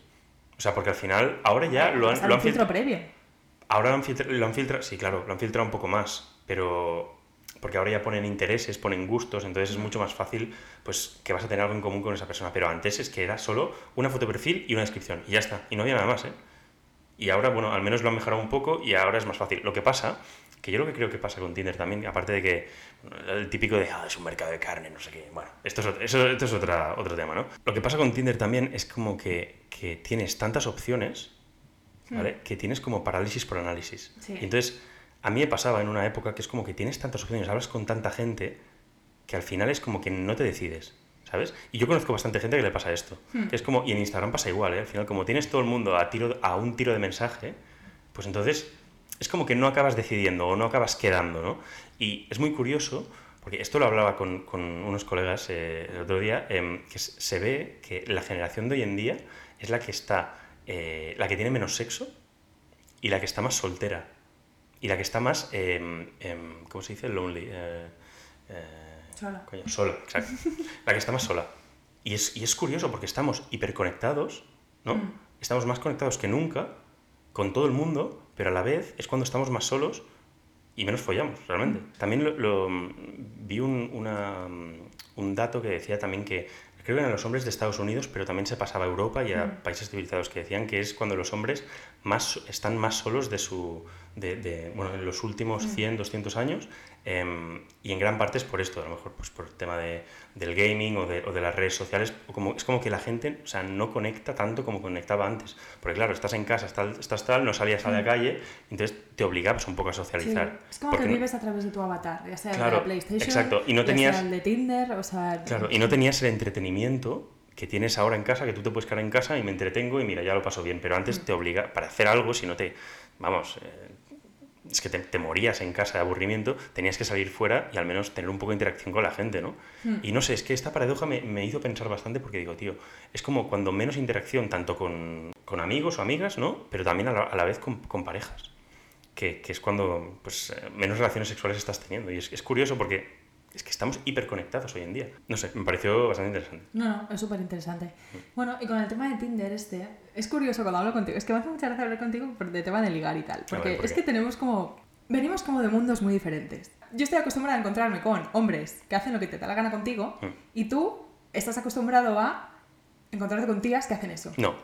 O sea, porque al final, ahora ya lo han, lo han filtro previo. Ahora lo han, filtrado, sí, claro, lo han filtrado un poco más, pero porque ahora ya ponen intereses, ponen gustos, entonces es mucho más fácil pues que vas a tener algo en común con esa persona, pero antes es que era solo una foto de perfil y una descripción y ya está, y no había nada más, ¿eh? Y ahora, bueno, al menos lo han mejorado un poco y ahora es más fácil. Lo que pasa, que yo lo que creo que pasa con Tinder también, aparte de que el típico de, ah, es un mercado de carne, no sé qué, bueno, esto es, eso, esto es otra, otro tema, ¿no? Lo que pasa con Tinder también es como que, que tienes tantas opciones, ¿vale? Que tienes como parálisis por análisis. Sí. Y entonces, a mí me pasaba en una época que es como que tienes tantas opciones, hablas con tanta gente, que al final es como que no te decides. ¿Sabes? Y yo conozco bastante gente que le pasa esto. Hmm. Que es como, y en Instagram pasa igual, ¿eh? Al final, como tienes todo el mundo a, tiro, a un tiro de mensaje, pues entonces es como que no acabas decidiendo o no acabas quedando, ¿no? Y es muy curioso, porque esto lo hablaba con, con unos colegas eh, el otro día, em, que se ve que la generación de hoy en día es la que está, eh, la que tiene menos sexo y la que está más soltera. Y la que está más, em, ¿cómo se dice? Lonely. eh, eh, Sola. Coño, sola, exacto. La que está más sola. Y es, y es curioso porque estamos hiperconectados, ¿no? Mm. Estamos más conectados que nunca con todo el mundo, pero a la vez es cuando estamos más solos y menos follamos, realmente. También lo, lo, mm, vi un, una, mm, un dato que decía también que, creo que eran los hombres de Estados Unidos, pero también se pasaba a Europa y a Mm. países civilizados, que decían que es cuando los hombres más, están más solos de su... De, de, bueno, en los últimos 100, 200 años, em, y en gran parte es por esto, a lo mejor pues por el tema de, del gaming o de, o de las redes sociales, como, es como que la gente o sea, no conecta tanto como conectaba antes, porque claro, estás en casa, estás, estás tal, no salías a la calle, entonces te obligabas un poco a Sí, socializar. Es como que no- vives a través de tu avatar, ya sea el de Claro, la PlayStation, exacto, y no ya tenías- sea el de Tinder, o sea... Claro, y no tenías el entretenimiento que tienes ahora en casa, que tú te puedes quedar en casa y me entretengo y mira, ya lo paso bien, pero antes te obliga, para hacer algo, si no te, vamos, eh, es que te, te morías en casa de aburrimiento, tenías que salir fuera y al menos tener un poco de interacción con la gente, ¿no? Hmm. Y no sé, es que esta paradoja me, me hizo pensar bastante porque digo, tío, es como cuando menos interacción, tanto con, con amigos o amigas, ¿no? Pero también a la, a la vez con, con parejas, que, que es cuando pues, eh, menos relaciones sexuales estás teniendo. Y es, es curioso porque es que estamos hiperconectados hoy en día. No sé, me pareció bastante interesante. No, no, es súper interesante. Bueno, y con el tema de Tinder este, es curioso cuando hablo contigo, es que me hace mucha gracia hablar contigo de tema de ligar y tal, porque ver, ¿por es que tenemos como, venimos como de mundos muy diferentes. Yo estoy acostumbrada a encontrarme con hombres que hacen lo que te da la gana contigo Mm. y tú estás acostumbrado a encontrarte con tías que hacen eso. No,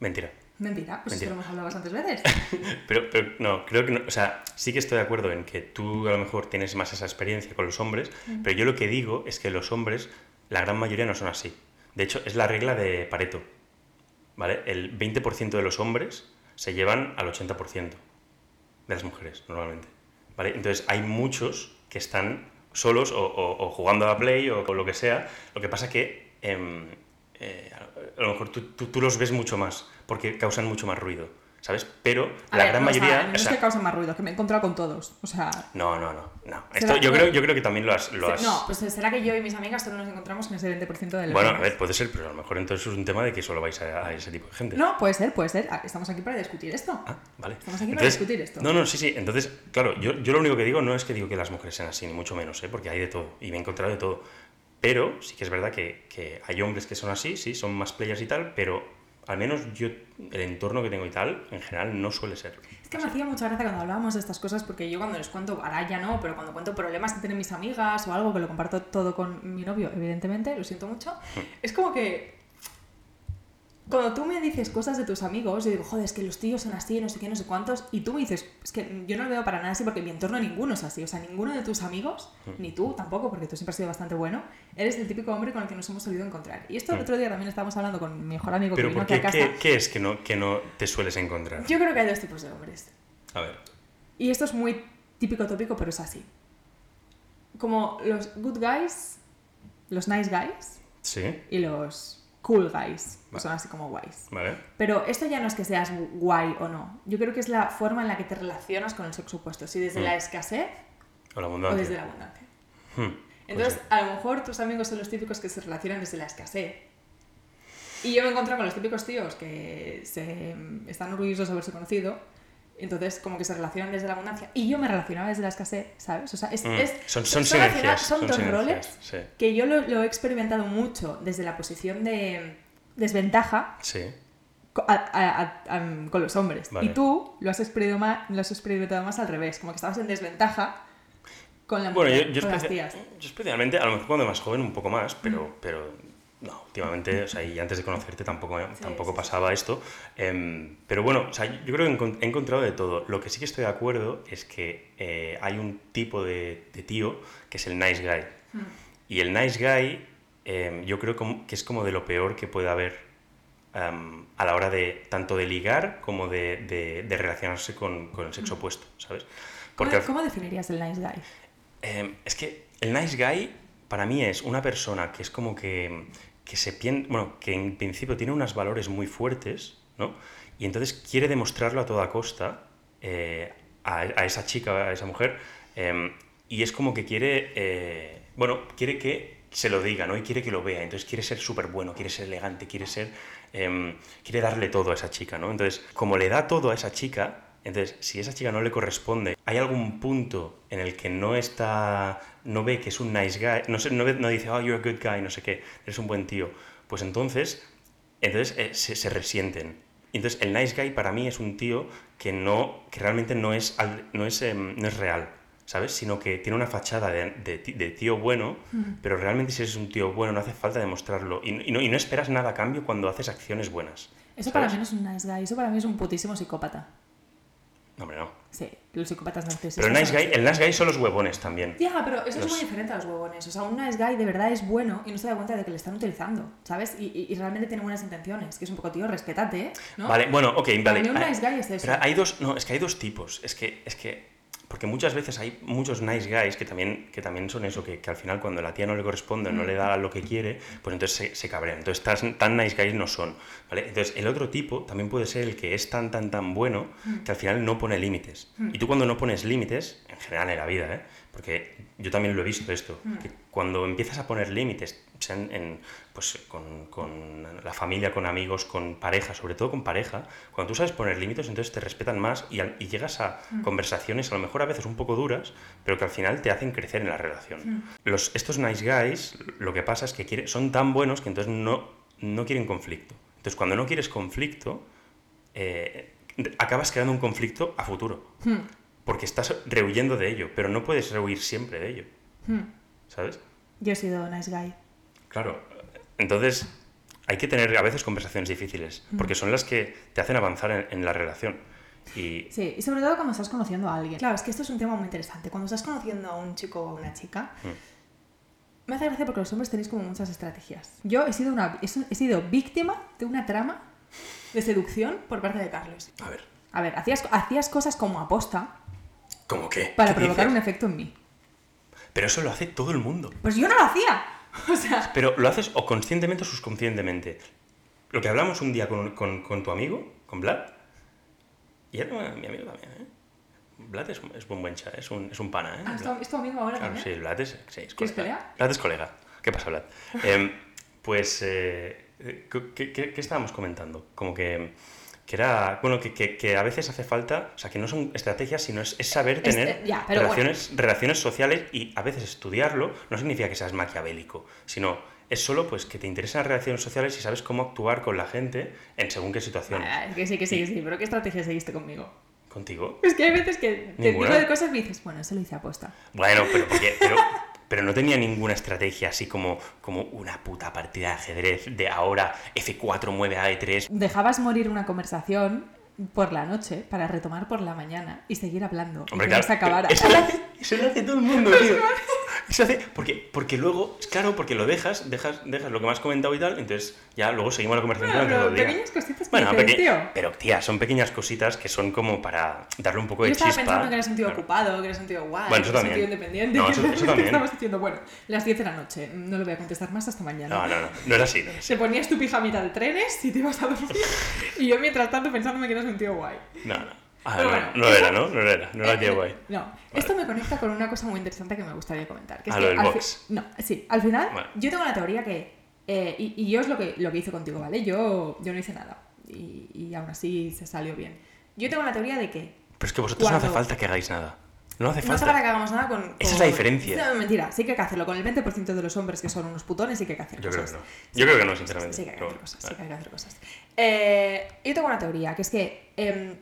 mentira. Mentira, pues Mentira. lo hemos hablado bastantes veces. Pero, pero no, creo que no. O sea, sí que estoy de acuerdo en que tú a lo mejor tienes más esa experiencia con los hombres, pero yo lo que digo es que los hombres, la gran mayoría no son así. De hecho, es la regla de Pareto. ¿Vale? El 20% de los hombres se llevan al 80% de las mujeres, normalmente. ¿Vale? Entonces, hay muchos que están solos o, o- o jugando a la Play o, o lo que sea. Lo que pasa que em, eh, a lo mejor tú, tú- tú los ves mucho más porque causan mucho más ruido, ¿sabes? Pero A la ver, gran no, o sea, mayoría... no o sea, es que causen más ruido, que me he encontrado con todos. O sea, no, no, no. no. Esto, yo, no- creo, yo creo que también lo has... lo has- no, pues será que yo y mis amigas solo nos encontramos con ese 20% de los bueno, a ver, puede ser, pero a lo mejor entonces es un tema de que solo vais a, a ese tipo de gente. No, puede ser, puede ser. Estamos aquí para discutir esto. Ah, vale. Estamos aquí para discutir esto. No, no, sí, sí. Entonces, claro, yo, yo lo único que digo no es que digo que las mujeres sean así, ni mucho menos, ¿eh? porque hay de todo. Y me he encontrado de todo. Pero sí que es verdad que, que hay hombres que son así, sí, son más players y tal, pero al menos yo, el entorno que tengo y tal, en general no suele ser. Es que me hacía mucha gracia cuando hablábamos de estas cosas, porque yo cuando les cuento, ahora ya no, pero cuando cuento problemas que tienen mis amigas o algo que lo comparto todo con mi novio, evidentemente, lo siento mucho, es como que cuando tú me dices cosas de tus amigos, yo digo, joder, es que los tíos son así, no sé qué, no sé cuántos, y tú me dices, es que yo no lo veo para nada así porque en mi entorno ninguno es así, o sea, ninguno de tus amigos, ni tú tampoco, porque tú siempre has sido bastante bueno, eres el típico hombre con el que nos hemos solido encontrar. Y esto el otro día también estábamos hablando con mi mejor amigo que Pero vino ¿por aquí a qué, casa. qué, qué es que no, que no te sueles encontrar? Yo creo que hay dos tipos de hombres. A ver. Y esto es muy típico tópico, pero es así. Como los good guys, los nice guys Sí, y los cool guys, que Va. son así como guays. vale. Pero esto ya no es que seas guay o no. Yo creo que es la forma en la que te relacionas con el sexo opuesto. Si desde Mm. la escasez O la o desde la abundancia. Hmm, Entonces, a lo mejor tus amigos son los típicos que se relacionan desde la escasez. Y yo me encuentro con los típicos tíos que se, están orgullosos de haberse conocido. Entonces, como que se relacionan desde la abundancia. Y yo me relacionaba desde la escesez, ¿sabes? O sea, es, Mm, es- son- son son, son dos sinergias, roles sí. que yo lo, lo he experimentado mucho desde la posición de desventaja Sí. a- a- a- am- con los hombres. Vale. Y tú lo has, experimentado más, lo has experimentado más al revés, como que estabas en desventaja con la Bueno, yo, mujer, yo, con las especia- tías. yo especialmente, a lo mejor cuando más joven un poco más, pero, Mm. pero no, últimamente, o sea, y antes de conocerte tampoco, tampoco sí, pasaba esto. Em, pero bueno, o sea, yo creo que he encontrado de todo. Lo que sí que estoy de acuerdo es que eh, hay un tipo de, de tío que es el nice guy. Mm. Y el nice guy, em, yo creo que es como de lo peor que puede haber em, a la hora de tanto de ligar como de, de- de relacionarse con, con el sexo opuesto, ¿sabes? Porque ¿Cómo, cómo definirías el nice guy? eh, es que el nice guy para mí es una persona que es como que, que se piensa, bueno, que en principio tiene unos valores muy fuertes, ¿no? Y entonces quiere demostrarlo a toda costa eh, a, a esa chica, a esa mujer, eh, y es como que quiere, eh, bueno, quiere que se lo diga, ¿no? Y quiere que lo vea, entonces quiere ser súper bueno, quiere ser elegante, quiere ser, eh, quiere darle todo a esa chica, ¿no? Entonces, como le da todo a esa chica, entonces, si esa chica no le corresponde, hay algún punto en el que no está, no ve que es un nice guy, no, sé, no, ve- no dice, oh, you're a good guy, no sé qué, eres un buen tío, pues entonces, entonces eh, se, se resienten. Entonces, el nice guy para mí es un tío que, no, que realmente no es, no, es, em, no es real, ¿sabes? Sino que tiene una fachada de, de ti- de tío bueno, pero realmente si eres un tío bueno no hace falta demostrarlo. Y, y no, y no esperas nada a cambio cuando haces acciones buenas. Eso para mí no es un nice guy, eso para mí es un putísimo psicópata. No, hombre, no. Sí, los psicópatas narcisistas. Pero el nice guy, el nice guy son los huevones también. Ya, pero eso Los- es muy diferente a los huevones. O sea, un nice guy de verdad es bueno y no se da cuenta de que le están utilizando, ¿sabes? Y, y- y realmente tiene buenas intenciones. Que es un poco, tío, respétate, ¿eh? ¿no? Vale, bueno, ok, Para vale. mí un Hay- nice guy es eso. Pero hay dos, no, es que hay dos tipos. Es que, es que, porque muchas veces hay muchos nice guys que también, que también son eso, que, que al final cuando la tía no le corresponde no le da lo que quiere, pues entonces se, se cabrean. Entonces tan, tan nice guys no son, ¿vale? Entonces el otro tipo también puede ser el que es tan, tan, tan bueno que al final no pone límites. Y tú cuando no pones límites, en general en la vida, ¿eh? Porque yo también lo he visto esto, que cuando empiezas a poner límites, sean en, pues, con, con la familia, con amigos, con pareja, sobre todo con pareja, cuando tú sabes poner límites, entonces te respetan más y, al- y llegas a conversaciones a lo mejor a veces un poco duras, pero que al final te hacen crecer en la relación. Los, estos nice guys, lo que pasa es que quiere- son tan buenos que entonces no, no quieren conflicto. Entonces cuando no quieres conflicto, eh, acabas creando un conflicto a futuro. Hmm, Porque estás rehuyendo de ello, pero no puedes rehuir siempre de ello. ¿sabes? Yo he sido nice guy. Claro. Entonces, hay que tener a veces conversaciones difíciles, porque son las que te hacen avanzar en, en la relación. Y Sí, y sobre todo cuando estás conociendo a alguien. Claro, es que esto es un tema muy interesante. Cuando estás conociendo a un chico o a una chica, Mm. me hace gracia porque los hombres tenéis como muchas estrategias. Yo he sido, una, he sido- víctima de una trama de seducción por parte de Carlos. a ver, A ver, hacías, hacías cosas como aposta ¿cómo qué? para ¿Qué provocar un dices? efecto en mí. Pero eso lo hace todo el mundo. Pues yo no lo hacía. O sea, Pero lo haces o conscientemente o subconscientemente. Lo que hablamos un día con, con- con tu amigo, con Vlad, y era mi amigo también, ¿eh? Vlad es, es un buen cha, es un, es un pana, ¿eh? ah, ¿es Vlad. tu- ¿es tu amigo ahora Claro, también? sí, Vlad es, sí, es ¿Quieres colega. pelear? Vlad es colega. ¿Qué pasa, Vlad? Em, pues, eh, ¿qué, qué- qué estábamos comentando? Como que, que era, bueno, que, que- que a veces hace falta, o sea, que no son estrategias, sino es, es saber tener eh, ya, relaciones, relaciones sociales y a veces estudiarlo no significa que seas maquiavélico, sino es solo pues que te interesan las relaciones sociales y sabes cómo actuar con la gente en según qué situación. Ah, es que sí, que sí, que sí. Pero ¿qué estrategia seguiste conmigo? ¿Contigo? Es que hay veces que te digo de cosas y dices, bueno, eso lo hice aposta. Bueno, pero, porque, pero, pero no tenía ninguna estrategia así como, como una puta partida de ajedrez de ahora F4 mueve a E3. Dejabas morir una conversación por la noche para retomar por la mañana y seguir hablando. y Hombre, que no claro, se acabara. Eso lo, hace, eso lo hace todo el mundo, tío. Eso hace, porque, porque luego, claro, porque lo dejas, dejas, dejas lo que me has comentado y tal, entonces ya luego seguimos la conversación Bueno, durante todo el día. pequeñas cositas que Bueno, dices, peque- tío. pero tía, son pequeñas cositas que son como para darle un poco Yo de estaba chispa. pensando que eres tío Claro. ocupado, que eres tío guay, Bueno, eso que eres tío independiente. No, eso- eso también. Estabas diciendo, bueno, las 10 de la noche, no le voy a contestar más hasta mañana. No, no, no, no era así. no era así. Se ponías tu pijamita de trenes y te ibas a dormir. y yo mientras tanto pensándome que eres un tío guay. No, no. Ah, Pero no, bueno, no era, ¿no? No era, no era Eh, tío eh. No, esto me conecta con una cosa muy interesante que me gustaría comentar. Que es Ah, que lo del box. No, sí, al final Bueno. yo tengo la teoría que... eh, y, y yo es lo que, lo que hice contigo, ¿vale? Yo, yo no hice nada. Y, y aún así se salió bien. Yo tengo la teoría de que... Pero es que vosotros no hace Cuando- falta que hagáis nada. No hace No hace falta. falta que hagamos nada con... Esa es con- la diferencia. No, mentira, sí que hay que hacerlo. Con el 20% de los hombres que son unos putones sí que hay que hacer Yo creo que no. Yo creo que no, sinceramente. Sí que hay que hacer cosas, sí vale. que hay que hacer cosas. Eh, yo tengo una teoría, que es que em,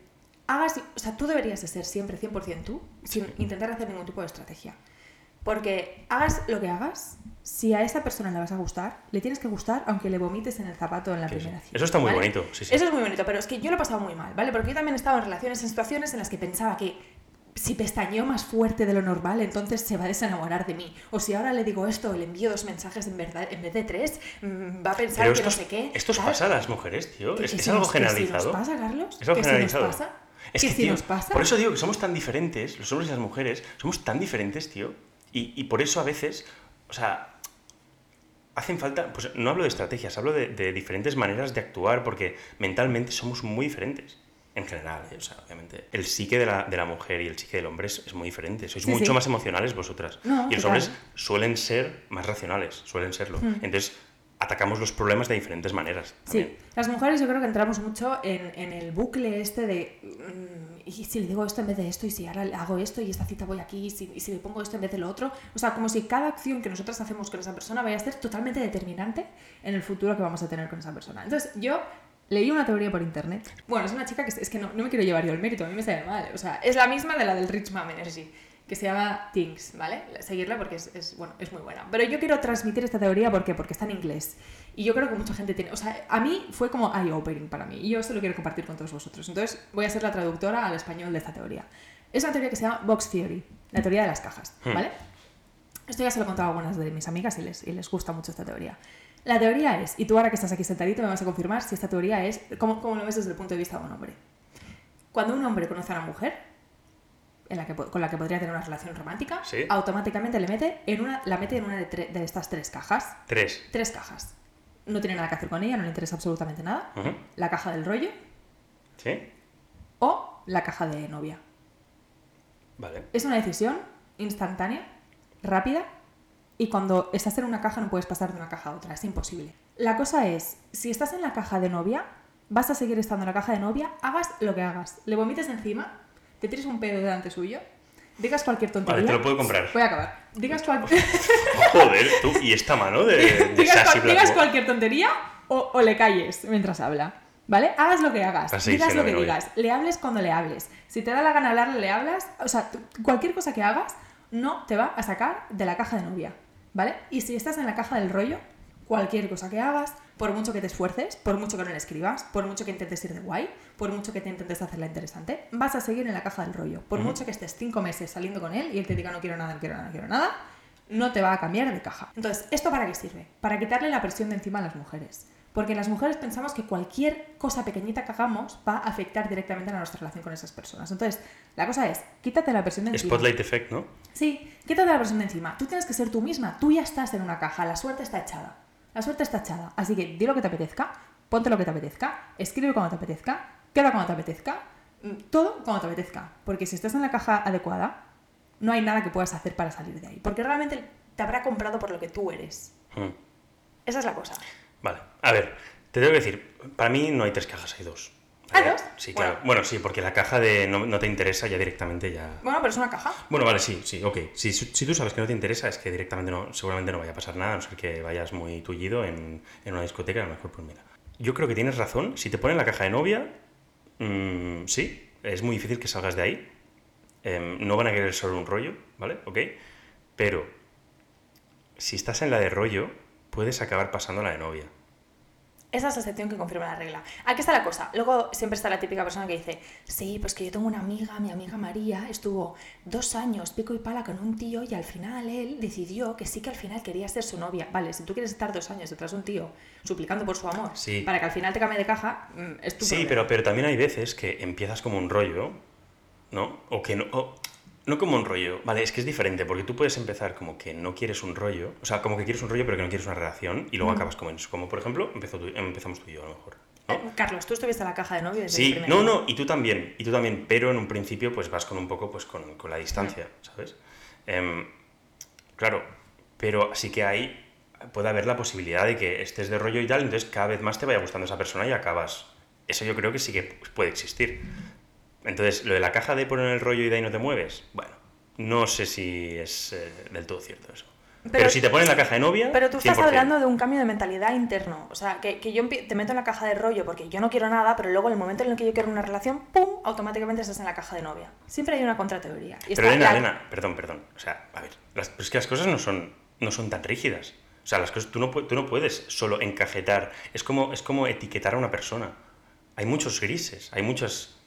hagas, o sea, tú deberías de ser siempre 100% tú, sin intentar hacer ningún tipo de estrategia. Porque hagas lo que hagas, si a esa persona le vas a gustar, le tienes que gustar aunque le vomites en el zapato en la Sí, primera cita. Eso está muy ¿vale? bonito, sí, sí. Eso es muy bonito, pero es que yo lo he pasado muy mal, ¿vale? Porque yo también he estado en relaciones, en situaciones en las que pensaba que si pestañeo más fuerte de lo normal, entonces se va a desenamorar de mí. O si ahora le digo esto, le envío dos mensajes en, verdad, en vez de tres, mm, va a pensar Pero que no sé qué. esto os tal. pasa a las mujeres, tío. Que- Es, que es si algo nos- si generalizado. nos pasa, Carlos? Es algo ¿Que si generalizado. nos pasa? Es ¿Que que, si tío, nos pasa? Por eso digo que somos tan diferentes, los hombres y las mujeres, somos tan diferentes, tío. Y, y por eso a veces, o sea, hacen falta, pues no hablo de estrategias, hablo de, de diferentes maneras de actuar porque mentalmente somos muy diferentes. En general, ¿eh? o sea, obviamente. El psique de la, de la mujer y el psique del hombre es, es muy diferente. Sois Sí, mucho sí. más emocionales vosotras. No, y los hombres suelen ser más racionales, suelen serlo. Hmm. Entonces, atacamos los problemas de diferentes maneras. Sí, también. las mujeres yo creo que entramos mucho en, en el bucle este de mm, y si le digo esto en vez de esto y si ahora hago esto y esta cita voy aquí y si, y si le pongo esto en vez de lo otro, o sea, como si cada acción que nosotros hacemos con esa persona vaya a ser totalmente determinante en el futuro que vamos a tener con esa persona. Entonces yo leí una teoría por internet, bueno, es una chica que es, es que no, no me quiero llevar yo el mérito, a mí me sale mal, o sea, es la misma de la del Rich Mom Energy que se llama Things, ¿vale? Seguirla porque es, es, bueno, es muy buena. Pero yo quiero transmitir esta teoría ¿por qué? porque está en inglés. Y yo creo que mucha gente tiene... O sea, a mí fue como eye-opening para mí. Y yo esto lo quiero compartir con todos vosotros. Entonces voy a ser la traductora al español de esta teoría. Es una teoría que se llama Box Theory, la teoría de las cajas, Hmm. ¿vale? Esto ya se lo he contado a algunas de mis amigas y les, y les gusta mucho esta teoría. La teoría es, y tú ahora que estás aquí sentadito me vas a confirmar si esta teoría es, ¿cómo, cómo lo ves desde el punto de vista de un hombre? Cuando un hombre conoce a una mujer, en la que, con la que podría tener una relación romántica, Sí. automáticamente le mete en una, la mete en una de, estas tres cajas. Tres. Tres cajas. No tiene nada que hacer con ella, no le interesa absolutamente nada. La caja del rollo ¿Sí? o la caja de novia. Vale. Es una decisión instantánea, rápida, y cuando estás en una caja no puedes pasar de una caja a otra, es imposible. La cosa es, si estás en la caja de novia, vas a seguir estando en la caja de novia, hagas lo que hagas. Le vomites encima, te tires un pedo delante suyo, digas cualquier tontería. Vale, te lo puedo comprar. Voy a acabar. Digas, cualquier Joder, tú, y esta mano de, de digas, cual- digas cualquier tontería o, o le calles mientras habla. ¿Vale? Hagas lo que hagas, digas lo que novia. digas, le hables cuando le hables. Si te da la gana hablarle, le hablas. O sea, cualquier cosa que hagas no te va a sacar de la caja de novia. ¿Vale? Y si estás en la caja del rollo, cualquier cosa que hagas, por mucho que te esfuerces, por mucho que no le escribas, por mucho que intentes ir de guay, por mucho que te intentes hacerla interesante, vas a seguir en la caja del rollo. Por mucho que estés cinco meses saliendo con él y él te diga no quiero nada, no quiero nada, no quiero nada, no te va a cambiar de caja. Entonces, ¿esto para qué sirve? Para quitarle la presión de encima a las mujeres. Porque las mujeres pensamos que cualquier cosa pequeñita que hagamos va a afectar directamente a nuestra relación con esas personas. Entonces, la cosa es, quítate la presión de encima. Spotlight effect, ¿no? Sí, quítate la presión de encima. Tú tienes que ser tú misma. Tú ya estás en una caja. La suerte está echada. La suerte está echada. Así que di lo que te apetezca, ponte lo que te apetezca, escribe cuando te apetezca, queda cuando te apetezca, mm, todo cuando te apetezca. Porque si estás en la caja adecuada, no hay nada que puedas hacer para salir de ahí. Porque realmente te habrá comprado por lo que tú eres. Mm. Esa es la cosa. Vale. A ver, te tengo que decir, para mí no hay tres cajas, hay dos. ¿Ah. Sí, claro. Bueno, sí, porque la caja de no, no te interesa ya directamente ya... Bueno, pero es una caja. Bueno, vale, sí, sí, ok. Si, si tú sabes que no te interesa, es que directamente no, seguramente no vaya a pasar nada, a no ser que vayas muy tullido en, en una discoteca, a lo mejor, pues mira. Yo creo que tienes razón. Si te ponen la caja de novia, mm, sí, es muy difícil que salgas de ahí. Em, no van a querer solo un rollo, ¿vale? Ok. Pero, si estás en la de rollo, puedes acabar pasando a la de novia. Esa es la excepción que confirma la regla. Aquí está la cosa. Luego siempre está la típica persona que dice, sí, pues que yo tengo una amiga, mi amiga María, estuvo dos años pico y pala con un tío y al final él decidió que sí que al final quería ser su novia. Vale, si tú quieres estar dos años detrás de un tío suplicando por su amor Sí. para que al final te cambie de caja, mm, es tu Sí, problema. pero, pero también hay veces que empiezas como un rollo, ¿no? O que no... o- no como un rollo, vale, es que es diferente, porque tú puedes empezar como que no quieres un rollo, o sea, como que quieres un rollo pero que no quieres una relación, y luego Mm. acabas como en eso. Como por ejemplo, empezó tú- empezamos tú y yo a lo mejor. ¿no? Eh, Carlos, tú estuviste en la caja de novio desde el Sí, no, no, y tú también, y tú también, pero en un principio pues vas con un poco pues con, con la distancia, ¿sabes? Em, claro, pero sí que hay, puede haber la posibilidad de que estés de rollo y tal, entonces cada vez más te vaya gustando esa persona y acabas. Eso yo creo que sí que puede existir. Entonces, lo de la caja de poner el rollo y de ahí no te mueves, bueno, no sé si es eh, del todo cierto eso. Pero, Pero- si te ponen la caja de novia... Pero tú estás 100%. hablando de un cambio de mentalidad interno. O sea, que, que yo te meto en la caja de rollo porque yo no quiero nada, pero luego en el momento en el que yo quiero una relación, ¡pum! automáticamente estás en la caja de novia. Siempre hay una contrateoría. Y Pero Elena, la- Elena, perdón, perdón. O sea, a ver, las, pero es que las cosas no son, no son tan rígidas. O sea, las cosas, tú, no, tú no puedes solo encajetar. Es como, es como etiquetar a una persona. Hay muchos grises, hay muchas...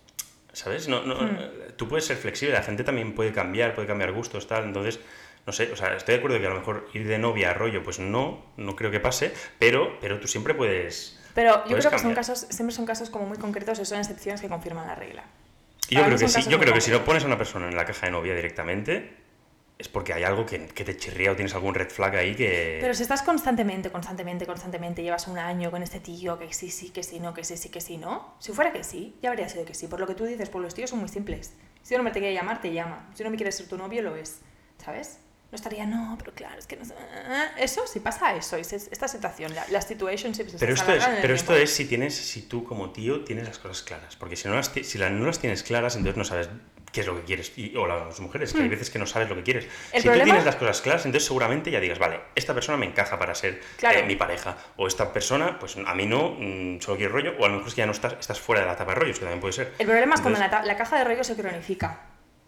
¿Sabes? No, no, Hmm. Tú puedes ser flexible, la gente también puede cambiar, puede cambiar gustos, tal. Entonces, no sé, o sea, estoy de acuerdo que a lo mejor ir de novia a rollo, pues no, no creo que pase, pero, pero tú siempre puedes... Pero yo creo que son casos, siempre son casos como muy concretos y son excepciones que confirman la regla. Y yo creo que sí, yo creo que si no pones a una persona en la caja de novia directamente, es porque hay algo que, que te chirría o tienes algún red flag ahí que... Pero si estás constantemente, constantemente, constantemente, llevas un año con este tío, que sí, sí, que sí, no, que sí, sí, que sí, no. Si fuera que sí, ya habría sido que sí. Por lo que tú dices, pues los tíos son muy simples. Si un hombre te quiere llamar, te llama. Si no me quiere ser tu novio, lo es. ¿Sabes? No estaría, no, pero claro, es que no. Eso, si pasa eso, es es- esta situación, la, las situationships Pero esto, es, pero esto es si tienes, si tú como tío tienes las cosas claras. Porque si no las, si la- no las tienes claras, entonces no sabes qué es lo que quieres. Y, o las mujeres, que hay veces que no sabes lo que quieres. Hmm. Si problema- tú tienes las cosas claras, entonces seguramente ya digas, vale, esta persona me encaja para ser Claro. eh, mi pareja. O esta persona, pues a mí no, mm, solo quiere rollo. O a lo mejor es que ya no estás, estás fuera de la etapa de rollos, que también puede ser. El problema es cuando la, caja de rollo se cronifica.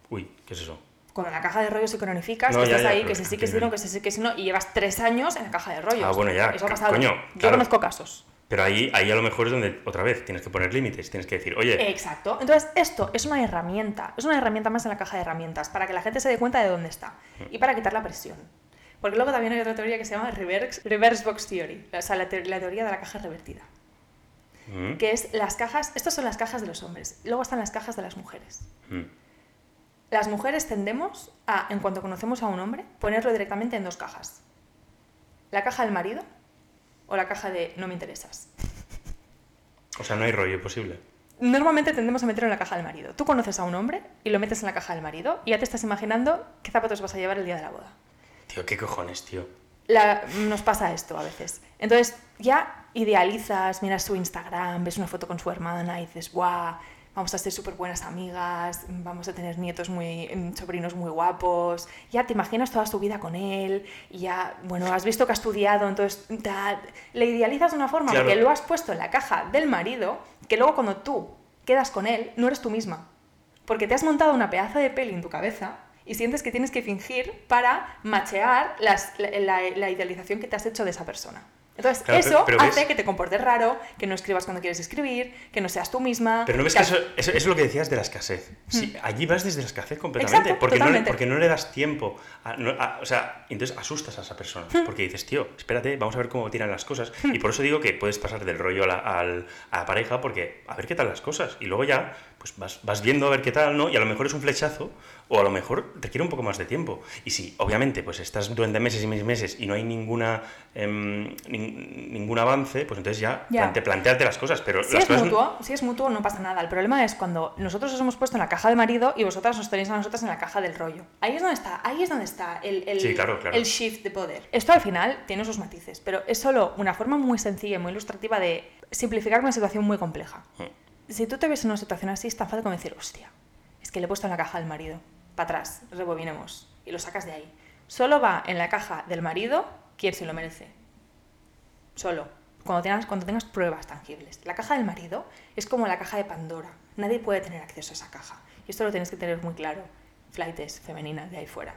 Uy, ¿qué es eso? Cuando la caja de rollo se cronifica, No, que ya, estás ya, ahí, que se sí, que sí, no, que se sí, que sí, no, y llevas tres años en la caja de rollos. Ah, bueno, ya, Eso ha c- pasado. coño, Yo conozco casos. Pero ahí, ahí a lo mejor es donde, otra vez, tienes que poner límites. Tienes que decir, oye, Exacto. Entonces, esto es una herramienta, es una herramienta más en la caja de herramientas, para que la gente se dé cuenta de dónde está y para quitar la presión. Porque luego también hay otra teoría que se llama reverse, reverse box theory, o sea, la, te- la teoría de la caja revertida, mm, que es las cajas, estas son las cajas de los hombres, luego están las cajas de las mujeres. mm, Las mujeres tendemos a, en cuanto conocemos a un hombre, ponerlo directamente en dos cajas. La caja del marido o la caja de no me interesas. o sea, no hay rollo posible. Normalmente tendemos a meterlo en la caja del marido. Tú conoces a un hombre y lo metes en la caja del marido y ya te estás imaginando qué zapatos vas a llevar el día de la boda. Tío, ¿qué cojones, tío? La- nos pasa esto a veces. Entonces ya idealizas, miras su Instagram, ves una foto con su hermana y dices, ¡guau! Vamos a ser súper buenas amigas, vamos a tener nietos muy, mm, sobrinos muy guapos. Ya te imaginas toda su vida con él y ya, bueno, has visto que ha estudiado, entonces le idealizas de una forma Claro. porque lo has puesto en la caja del marido, que luego cuando tú quedas con él, no eres tú misma. Porque te has montado una pedazo de peli en tu cabeza y sientes que tienes que fingir para machear las- la, la- la idealización que te has hecho de esa persona. Entonces, Claro, eso pero- pero hace ves- que te comportes raro, que no escribas cuando quieres escribir, que no seas tú misma. Pero no ves que eso, eso, eso es lo que decías de la escasez. Sí, allí vas desde la escasez completamente. Hmm. Exacto, porque, no le, totalmente. porque no le das tiempo. a- no- a- o sea, entonces asustas a esa persona. Hmm. Porque dices, tío, espérate, vamos a ver cómo tiran las cosas. Y por eso digo que puedes pasar del rollo a la, al- a la pareja, porque a ver qué tal las cosas. Y luego ya, pues vas, vas viendo a ver qué tal, ¿no? Y a lo mejor es un flechazo, o a lo mejor requiere un poco más de tiempo. Y si, obviamente, pues estás durante meses y meses y no hay ninguna, em, nin- ningún avance, pues entonces ya, Ya. plante- plantearte las cosas. Pero Si las es cosas mutuo, si es mutuo no pasa nada. El problema es cuando nosotros os hemos puesto en la caja de marido y vosotras nos tenéis a nosotras en la caja del rollo. Ahí es donde está, ahí es donde está el, el, Sí, claro, claro. el shift de poder. Esto al final tiene sus matices, pero es solo una forma muy sencilla y muy ilustrativa de simplificar una situación muy compleja. Mm. Si tú te ves en una situación así, es tan fácil como decir, hostia, es que le he puesto en la caja del marido. Para atrás, rebobinemos. Y lo sacas de ahí. Solo va en la caja del marido quien se lo merece. Solo. Cuando tengas, cuando tengas pruebas tangibles. La caja del marido es como la caja de Pandora. Nadie puede tener acceso a esa caja. Y esto lo tienes que tener muy claro. Flightes femeninas de ahí fuera.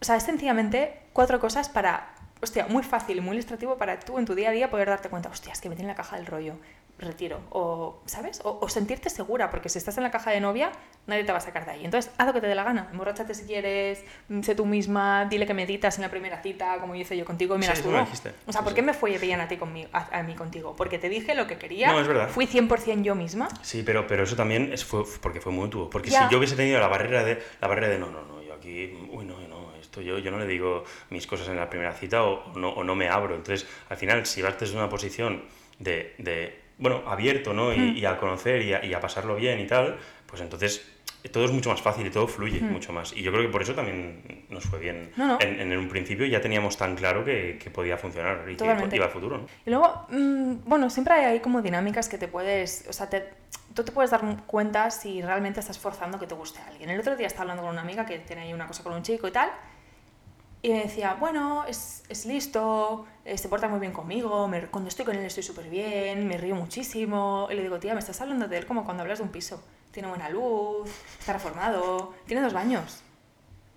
O sea, es sencillamente cuatro cosas para, hostia, muy fácil y muy ilustrativo para tú en tu día a día poder darte cuenta, hostia, es que me tiene en la caja del rollo, retiro. O, ¿sabes? O, o sentirte segura, porque si estás en la caja de novia, nadie te va a sacar de ahí. Entonces, haz lo que te dé la gana. Emborráchate si quieres, mm, sé tú misma, dile que meditas en la primera cita, como hice yo contigo, y Sí, lo tuvo. dijiste. O sea, ¿por sí. qué me fue bien a ti conmigo, a, a mí contigo? Porque te dije lo que quería, No, es verdad. fui 100% yo misma. Sí, pero, pero eso también es, fue porque fue mutuo. Porque Ya. si yo hubiese tenido la barrera de la barrera de no, no, no, yo aquí, uy, no, no, esto yo, yo no le digo mis cosas en la primera cita o, o no, o no me abro. Entonces, al final, si vas desde una posición de, de bueno, abierto, ¿no? Hmm. Y, y a conocer y a, y a pasarlo bien y tal, pues entonces todo es mucho más fácil y todo fluye mucho más. Y yo creo que por eso también nos fue bien. Hmm. No, no. En, en un principio ya teníamos tan claro que, que podía funcionar y Totalmente. que iba al futuro, ¿no? Y luego, mm, bueno, siempre hay como dinámicas que te puedes, o sea, te- tú te puedes dar cuenta si realmente estás forzando que te guste a alguien. El otro día estaba hablando con una amiga que tiene ahí una cosa con un chico y tal, y me decía, bueno, es, es listo, eh, se porta muy bien conmigo, me- cuando estoy con él estoy súper bien, me río muchísimo. Y le digo, tía, me estás hablando de él como cuando hablas de un piso. Tiene buena luz, está reformado, tiene dos baños.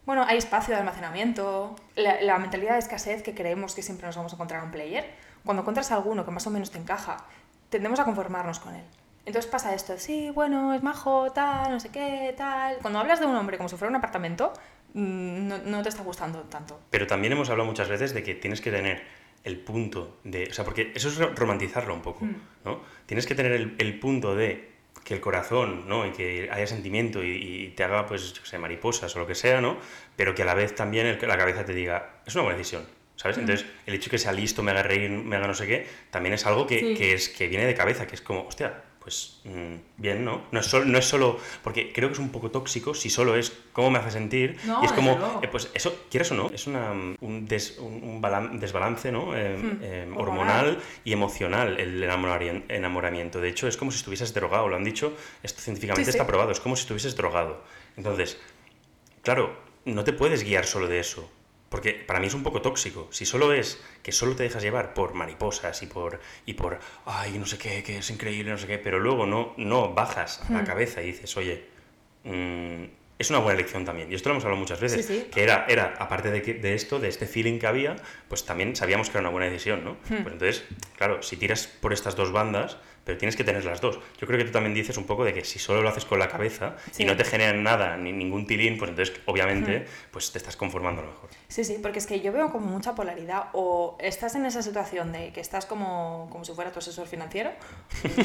Bueno, hay espacio de almacenamiento. La, la mentalidad de escasez que creemos que siempre nos vamos a encontrar en un player, cuando encuentras a alguno que más o menos te encaja, tendemos a conformarnos con él. Entonces pasa esto, sí, bueno, es majo, tal, no sé qué, tal. Cuando hablas de un hombre como si fuera un apartamento, no, no te está gustando tanto. Pero también hemos hablado muchas veces de que tienes que tener el punto de... O sea, porque eso es ro- romantizarlo un poco, Mm. ¿no? Tienes que tener el, el punto de que el corazón, ¿no? Y que haya sentimiento y, y te haga, pues, yo sé, mariposas o lo que sea, ¿no? Pero que a la vez también el- la cabeza te diga, es una buena decisión, ¿sabes? Entonces, el hecho de que sea listo, me haga reír, me haga no sé qué, también es algo que, Sí. que es, que viene de cabeza, que es como, hostia, pues mm, bien, ¿no? No es, solo, no es solo, porque creo que es un poco tóxico si solo es cómo me hace sentir, No, y es como, eh, pues eso, quieras o no, es una, un, des- un- un balan- desbalance ¿no? Eh, Hmm, eh, hormonal. y emocional el enamoramiento. De hecho, es como si estuvieses drogado, lo han dicho, esto científicamente Sí, sí. está probado, es como si estuvieses drogado. Entonces, claro, no te puedes guiar solo de eso. Porque para mí es un poco tóxico. Si solo es que solo te dejas llevar por mariposas y por, y por ay, no sé qué, que es increíble, no sé qué, pero luego no, no bajas a la Hmm. cabeza y dices, oye, mm, es una buena elección también. Y esto lo hemos hablado muchas veces. Sí, sí. Que era, era aparte de, que- de esto, de este feeling que había, pues también sabíamos que era una buena decisión, ¿no? Hmm. Pues entonces, claro, si tiras por estas dos bandas, pero tienes que tener las dos. Yo creo que tú también dices un poco de que si solo lo haces con la cabeza Sí. y no te generan nada, ni ningún tilín, pues entonces, obviamente, pues te estás conformando a lo mejor. Sí, sí, porque es que yo veo como mucha polaridad. O estás en esa situación de que estás como, como si fuera tu asesor financiero,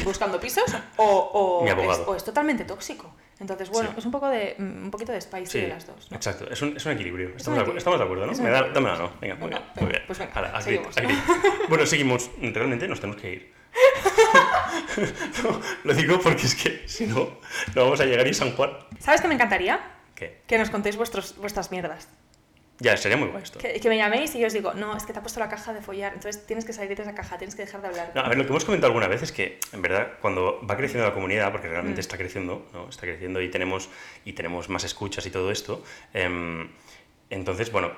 buscando pisos, o, o, Mi es, abogado. o es totalmente tóxico. Entonces, bueno, Sí. es un poco de mm, un poquito de spicy Sí, de las dos. ¿no? exacto. Es un, es un equilibrio. un Estamos, de, estamos de acuerdo, ¿no? Es Me da, dame la no. Venga, muy bien. Muy bien. pues venga, a seguimos. a. Bueno, seguimos. Realmente nos tenemos que ir. No, lo digo porque es que si no, no vamos a llegar y San Juan. ¿Sabes qué me encantaría? ¿Qué? Que nos contéis vuestros, vuestras mierdas. Ya, sería muy guay esto. Que, que me llaméis y yo os digo, no, es que te ha puesto la caja de follar, entonces tienes que salir de esa caja, tienes que dejar de hablar. No, a ver, lo que hemos comentado alguna vez es que, en verdad, cuando va creciendo la comunidad, porque realmente Mm. está creciendo, ¿no? Está creciendo y tenemos, y tenemos más escuchas y todo esto, em, entonces, bueno,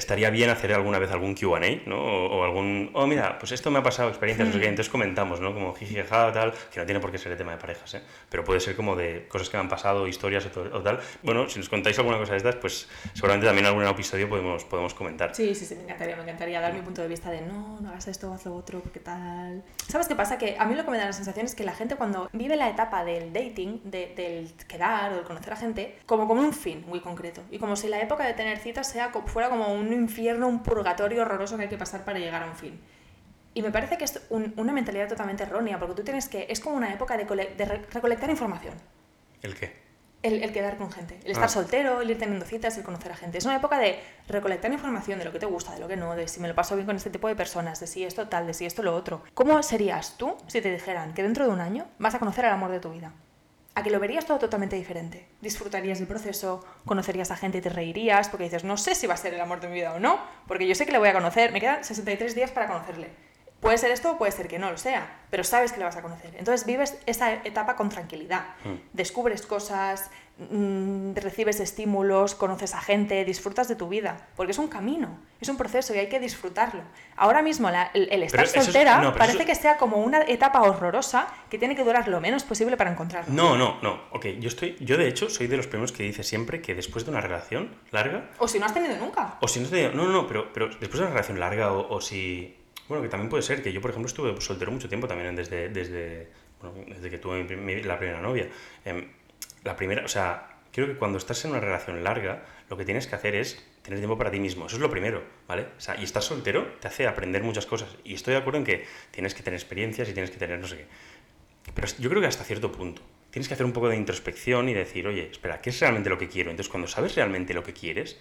estaría bien hacer alguna vez algún QA, ¿no? O, o, algún, oh, mira, pues esto me ha pasado, experiencias, no sé qué, Hmm. entonces comentamos, ¿no? Como jiji, tal, que no tiene por qué ser el tema de parejas, ¿eh? Pero puede ser como de cosas que me han pasado, historias o, tal. Bueno, si nos contáis alguna cosa de estas, pues seguramente también en algún episodio podemos, podemos comentar. Sí, sí, sí, me encantaría, me encantaría dar mi punto de vista de no, no hagas esto, haz lo otro, porque tal. ¿Sabes qué pasa? Que a mí lo que me da la sensación es que la gente cuando vive la etapa del dating, de- del quedar o del conocer a gente, como como un fin muy concreto. Y como si la época de tener citas sea, fuera como un infierno, un purgatorio horroroso que hay que pasar para llegar a un fin. Y me parece que es un- una mentalidad totalmente errónea, porque tú tienes que. Es como una época de, cole- de re- recolectar información. ¿El qué? El, el quedar con gente, el estar Ah. soltero, el ir teniendo citas, el conocer a gente. Es una época de recolectar información de lo que te gusta, de lo que no, de si me lo paso bien con este tipo de personas, de si esto tal, de si esto lo otro. ¿Cómo serías tú si te dijeran que dentro de un año vas a conocer al amor de tu vida? A que lo verías todo totalmente diferente. Disfrutarías del proceso, conocerías a gente y te reirías, porque dices, no sé si va a ser el amor de mi vida o no, porque yo sé que le voy a conocer, me quedan 63 días para conocerle. Puede ser esto o puede ser que no lo sea, pero sabes que le vas a conocer. Entonces vives esa etapa con tranquilidad. Mm. Descubres cosas, mm, recibes estímulos, conoces a gente, disfrutas de tu vida, porque es un camino, es un proceso y hay que disfrutarlo. Ahora mismo la- el, el estar es- soltera no, parece eso- que sea como una etapa horrorosa que tiene que durar lo menos posible para encontrarlo. No, no, no. Ok, yo estoy. Yo de hecho soy de los primeros que dice siempre que después de una relación larga. O si no has tenido nunca. O si no te. No, no, no, pero, pero después de una relación larga, o, o si. Bueno, que también puede ser, que yo, por ejemplo, estuve soltero mucho tiempo también desde. desde bueno, desde que tuve mi prim- mi- la primera novia. Em, la primera. O sea, creo que cuando estás en una relación larga, lo que tienes que hacer es tener tiempo para ti mismo. Eso es lo primero, ¿vale? O sea, y estar soltero te hace aprender muchas cosas. Y estoy de acuerdo en que tienes que tener experiencias y tienes que tener no sé qué. Pero yo creo que hasta cierto punto. Tienes que hacer un poco de introspección y decir, oye, espera, ¿qué es realmente lo que quiero? Entonces, cuando sabes realmente lo que quieres,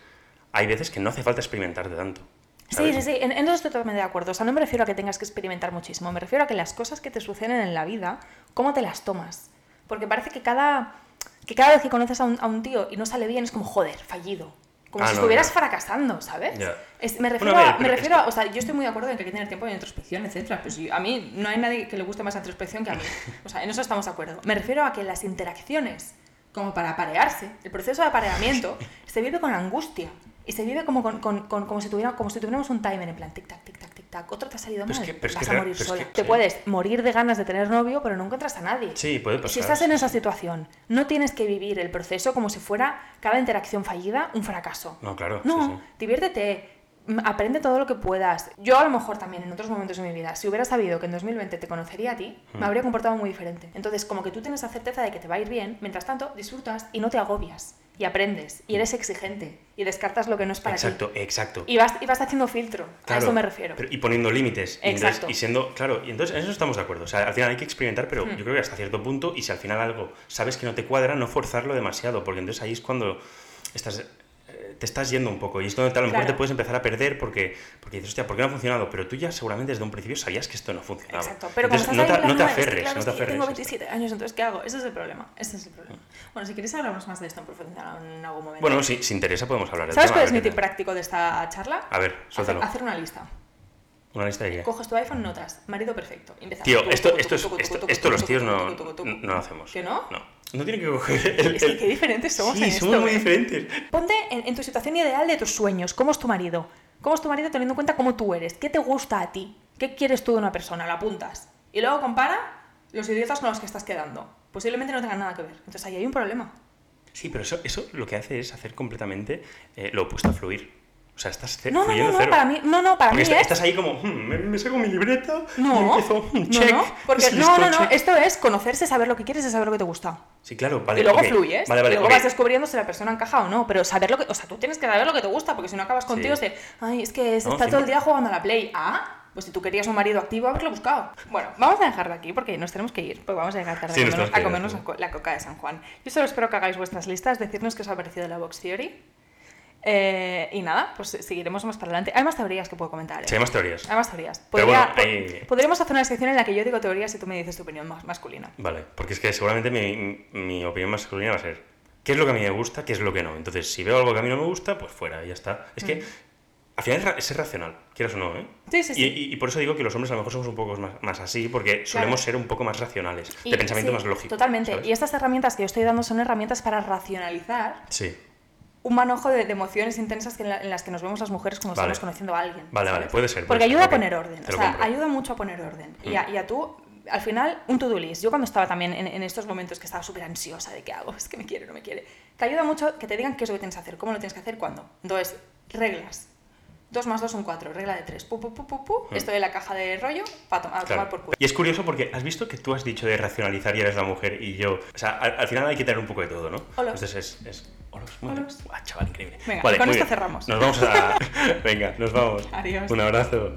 hay veces que no hace falta experimentarte tanto. Sí, sí, sí, en, en eso estoy totalmente de acuerdo. O sea, no me refiero a que tengas que experimentar muchísimo, me refiero a que las cosas que te suceden en la vida, ¿cómo te las tomas? Porque parece que cada, que cada vez que conoces a un, a un tío y no sale bien es como, joder, fallido. Como Ah, si no, estuvieras fracasando, ¿sabes? Es- me refiero, Bueno, a ver, me pero refiero es a- o sea, yo estoy muy de acuerdo en que hay que tener tiempo de introspección, etcétera. Yo- a mí no hay nadie que le guste más la introspección que a mí. O sea, en eso estamos de acuerdo. Me refiero a que las interacciones, como para aparearse, el proceso de apareamiento, se vive con angustia. Y se vive como, con, con- con- como, si tuviera, como si tuviéramos un timer en plan tic-tac, tic-tac, tic-tac. Otro te ha salido Pero es mal, que- pero vas que a morir pero es sola. que- te sí. puedes morir de ganas de tener novio, pero no encuentras a nadie. Sí, puede pasar. Si estás en esa situación, no tienes que vivir el proceso como si fuera cada interacción fallida un fracaso. No, claro. No, sí, sí. diviértete, aprende todo lo que puedas. Yo a lo mejor también en otros momentos de mi vida, si hubiera sabido que en 2020 te conocería a ti, Hmm. me habría comportado muy diferente. Entonces, como que tú tienes la certeza de que te va a ir bien, mientras tanto, disfrutas y no te agobias. Y aprendes, y eres exigente, y descartas lo que no es para Exacto, ti. exacto. Y vas, y vas haciendo filtro, a Claro, eso me refiero. pero- y poniendo límites. Y, entonces- Exacto. y siendo, claro, y entonces en eso estamos de acuerdo. O sea, al final hay que experimentar, pero Hmm. yo creo que hasta cierto punto, y si al final algo sabes que no te cuadra, no forzarlo demasiado, porque entonces ahí es cuando estás, te estás yendo un poco. Y es donde a lo mejor Claro. te puedes empezar a perder porque, porque dices, hostia, ¿por qué no ha funcionado? Pero tú ya seguramente desde un principio sabías que esto no funcionaba. Exacto, pero entonces no te, no te aferres, claro, no te que yo aferres. tengo esto. 27 años, entonces ¿qué hago? Ese es el problema, ese es el problema. Bueno, si queréis hablamos más de esto en profundidad en algún momento. Bueno, si, si interesa podemos hablar del ¿Sabes tema, cuál es mi tip práctico de esta charla? A ver, suéltalo. Hacer, hacer una lista. Una lista de qué. Coges tu iPhone, notas, marido perfecto. Tío, esto, esto, esto, esto los tíos no, no lo hacemos. ¿Que no? No. No tienen que coger el... Es que qué diferentes somos sí, en somos esto, muy ¿eh? diferentes. Ponte en, en tu situación ideal de tus sueños. ¿Cómo es tu marido? ¿Cómo es tu marido teniendo en cuenta cómo tú eres? ¿Qué te gusta a ti? ¿Qué quieres tú de una persona? Lo apuntas. Y luego compara los idiotas con los que estás quedando. Posiblemente no tengan nada que ver. Entonces ahí hay un problema. Sí, pero eso, eso lo que hace es hacer completamente eh, lo opuesto a fluir. O sea, estás No, no, no, no, cero. para mí, no, no, para Porque mí está- es... estás ahí como, "Hmm, me, me saco mi libreta y No, empiezo, "Hmm, no, check. no, porque no, listo, no, no, check". esto es conocerse, saber lo que quieres y saber lo que te gusta. Sí, claro, vale. y luego ok. fluyes. Vale, vale, y luego ok. vas descubriendo si la persona encaja o no. Pero saber lo que. O sea, tú tienes que saber lo que te gusta, porque si no acabas contigo Sí. es de. Ay, es que se No, está todo el día jugando a la Play. Ah, pues si tú querías un marido activo, haberlo buscado. Bueno, vamos a dejarlo aquí porque nos tenemos que ir. Pues vamos a llegar tarde Sí, a nos comernos, a comernos la coca de San Juan. Yo solo espero que hagáis vuestras listas, decirnos qué os ha parecido la Box Theory. Eh, y nada, pues seguiremos más para adelante. Hay más teorías que puedo comentar. ¿eh? Sí, hay más teorías. Hay más teorías. Podría- bueno, hay- Podríamos hacer una sección en la que yo digo teorías y tú me dices tu opinión más masculina. Vale, porque es que seguramente mi, mi opinión masculina va a ser qué es lo que a mí me gusta, qué es lo que no. Entonces, si veo algo que a mí no me gusta, pues fuera, ya está. Es que al final es, ser racional, quieras o no, ¿eh? Mm. Sí, sí, sí. Y, y- y por eso digo que los hombres a lo mejor somos un poco más, más así, porque solemos ser un poco más racionales, Y- de pensamiento sí, más lógico. Totalmente. ¿sabes? Y estas herramientas que yo estoy dando son herramientas para racionalizar Sí, un manojo de, de emociones intensas que en, la- en las que nos vemos las mujeres cuando Vale. estamos conociendo a alguien. Vale, vale, puede ser, Porque ayuda a poner orden. Te O lo sea, compro. ayuda mucho a poner orden. Y, Mm. a, y a tú, al final, un to-do list. Yo cuando estaba también en, en estos momentos que estaba súper ansiosa de qué hago, es que me quiere, no me quiere. Te ayuda mucho que te digan qué es lo que tienes que hacer, cómo lo tienes que hacer, cuándo. Entonces, reglas. 2 más 2 son 4, regla de 3. Pu, pu, pu, pu, pu. Mm. Esto de la caja de rollo, para tomar Claro. por culo. Y es curioso porque has visto que tú has dicho de racionalizar y eres la mujer y yo. O sea, al, al final hay que tener un poco de todo, ¿no? Olos. Entonces es. es olos, muy bien. Olos. Guau, chaval, increíble. Venga, vale, con esto bien. cerramos. Nos vamos a. Venga, nos vamos. Adiós. Un abrazo.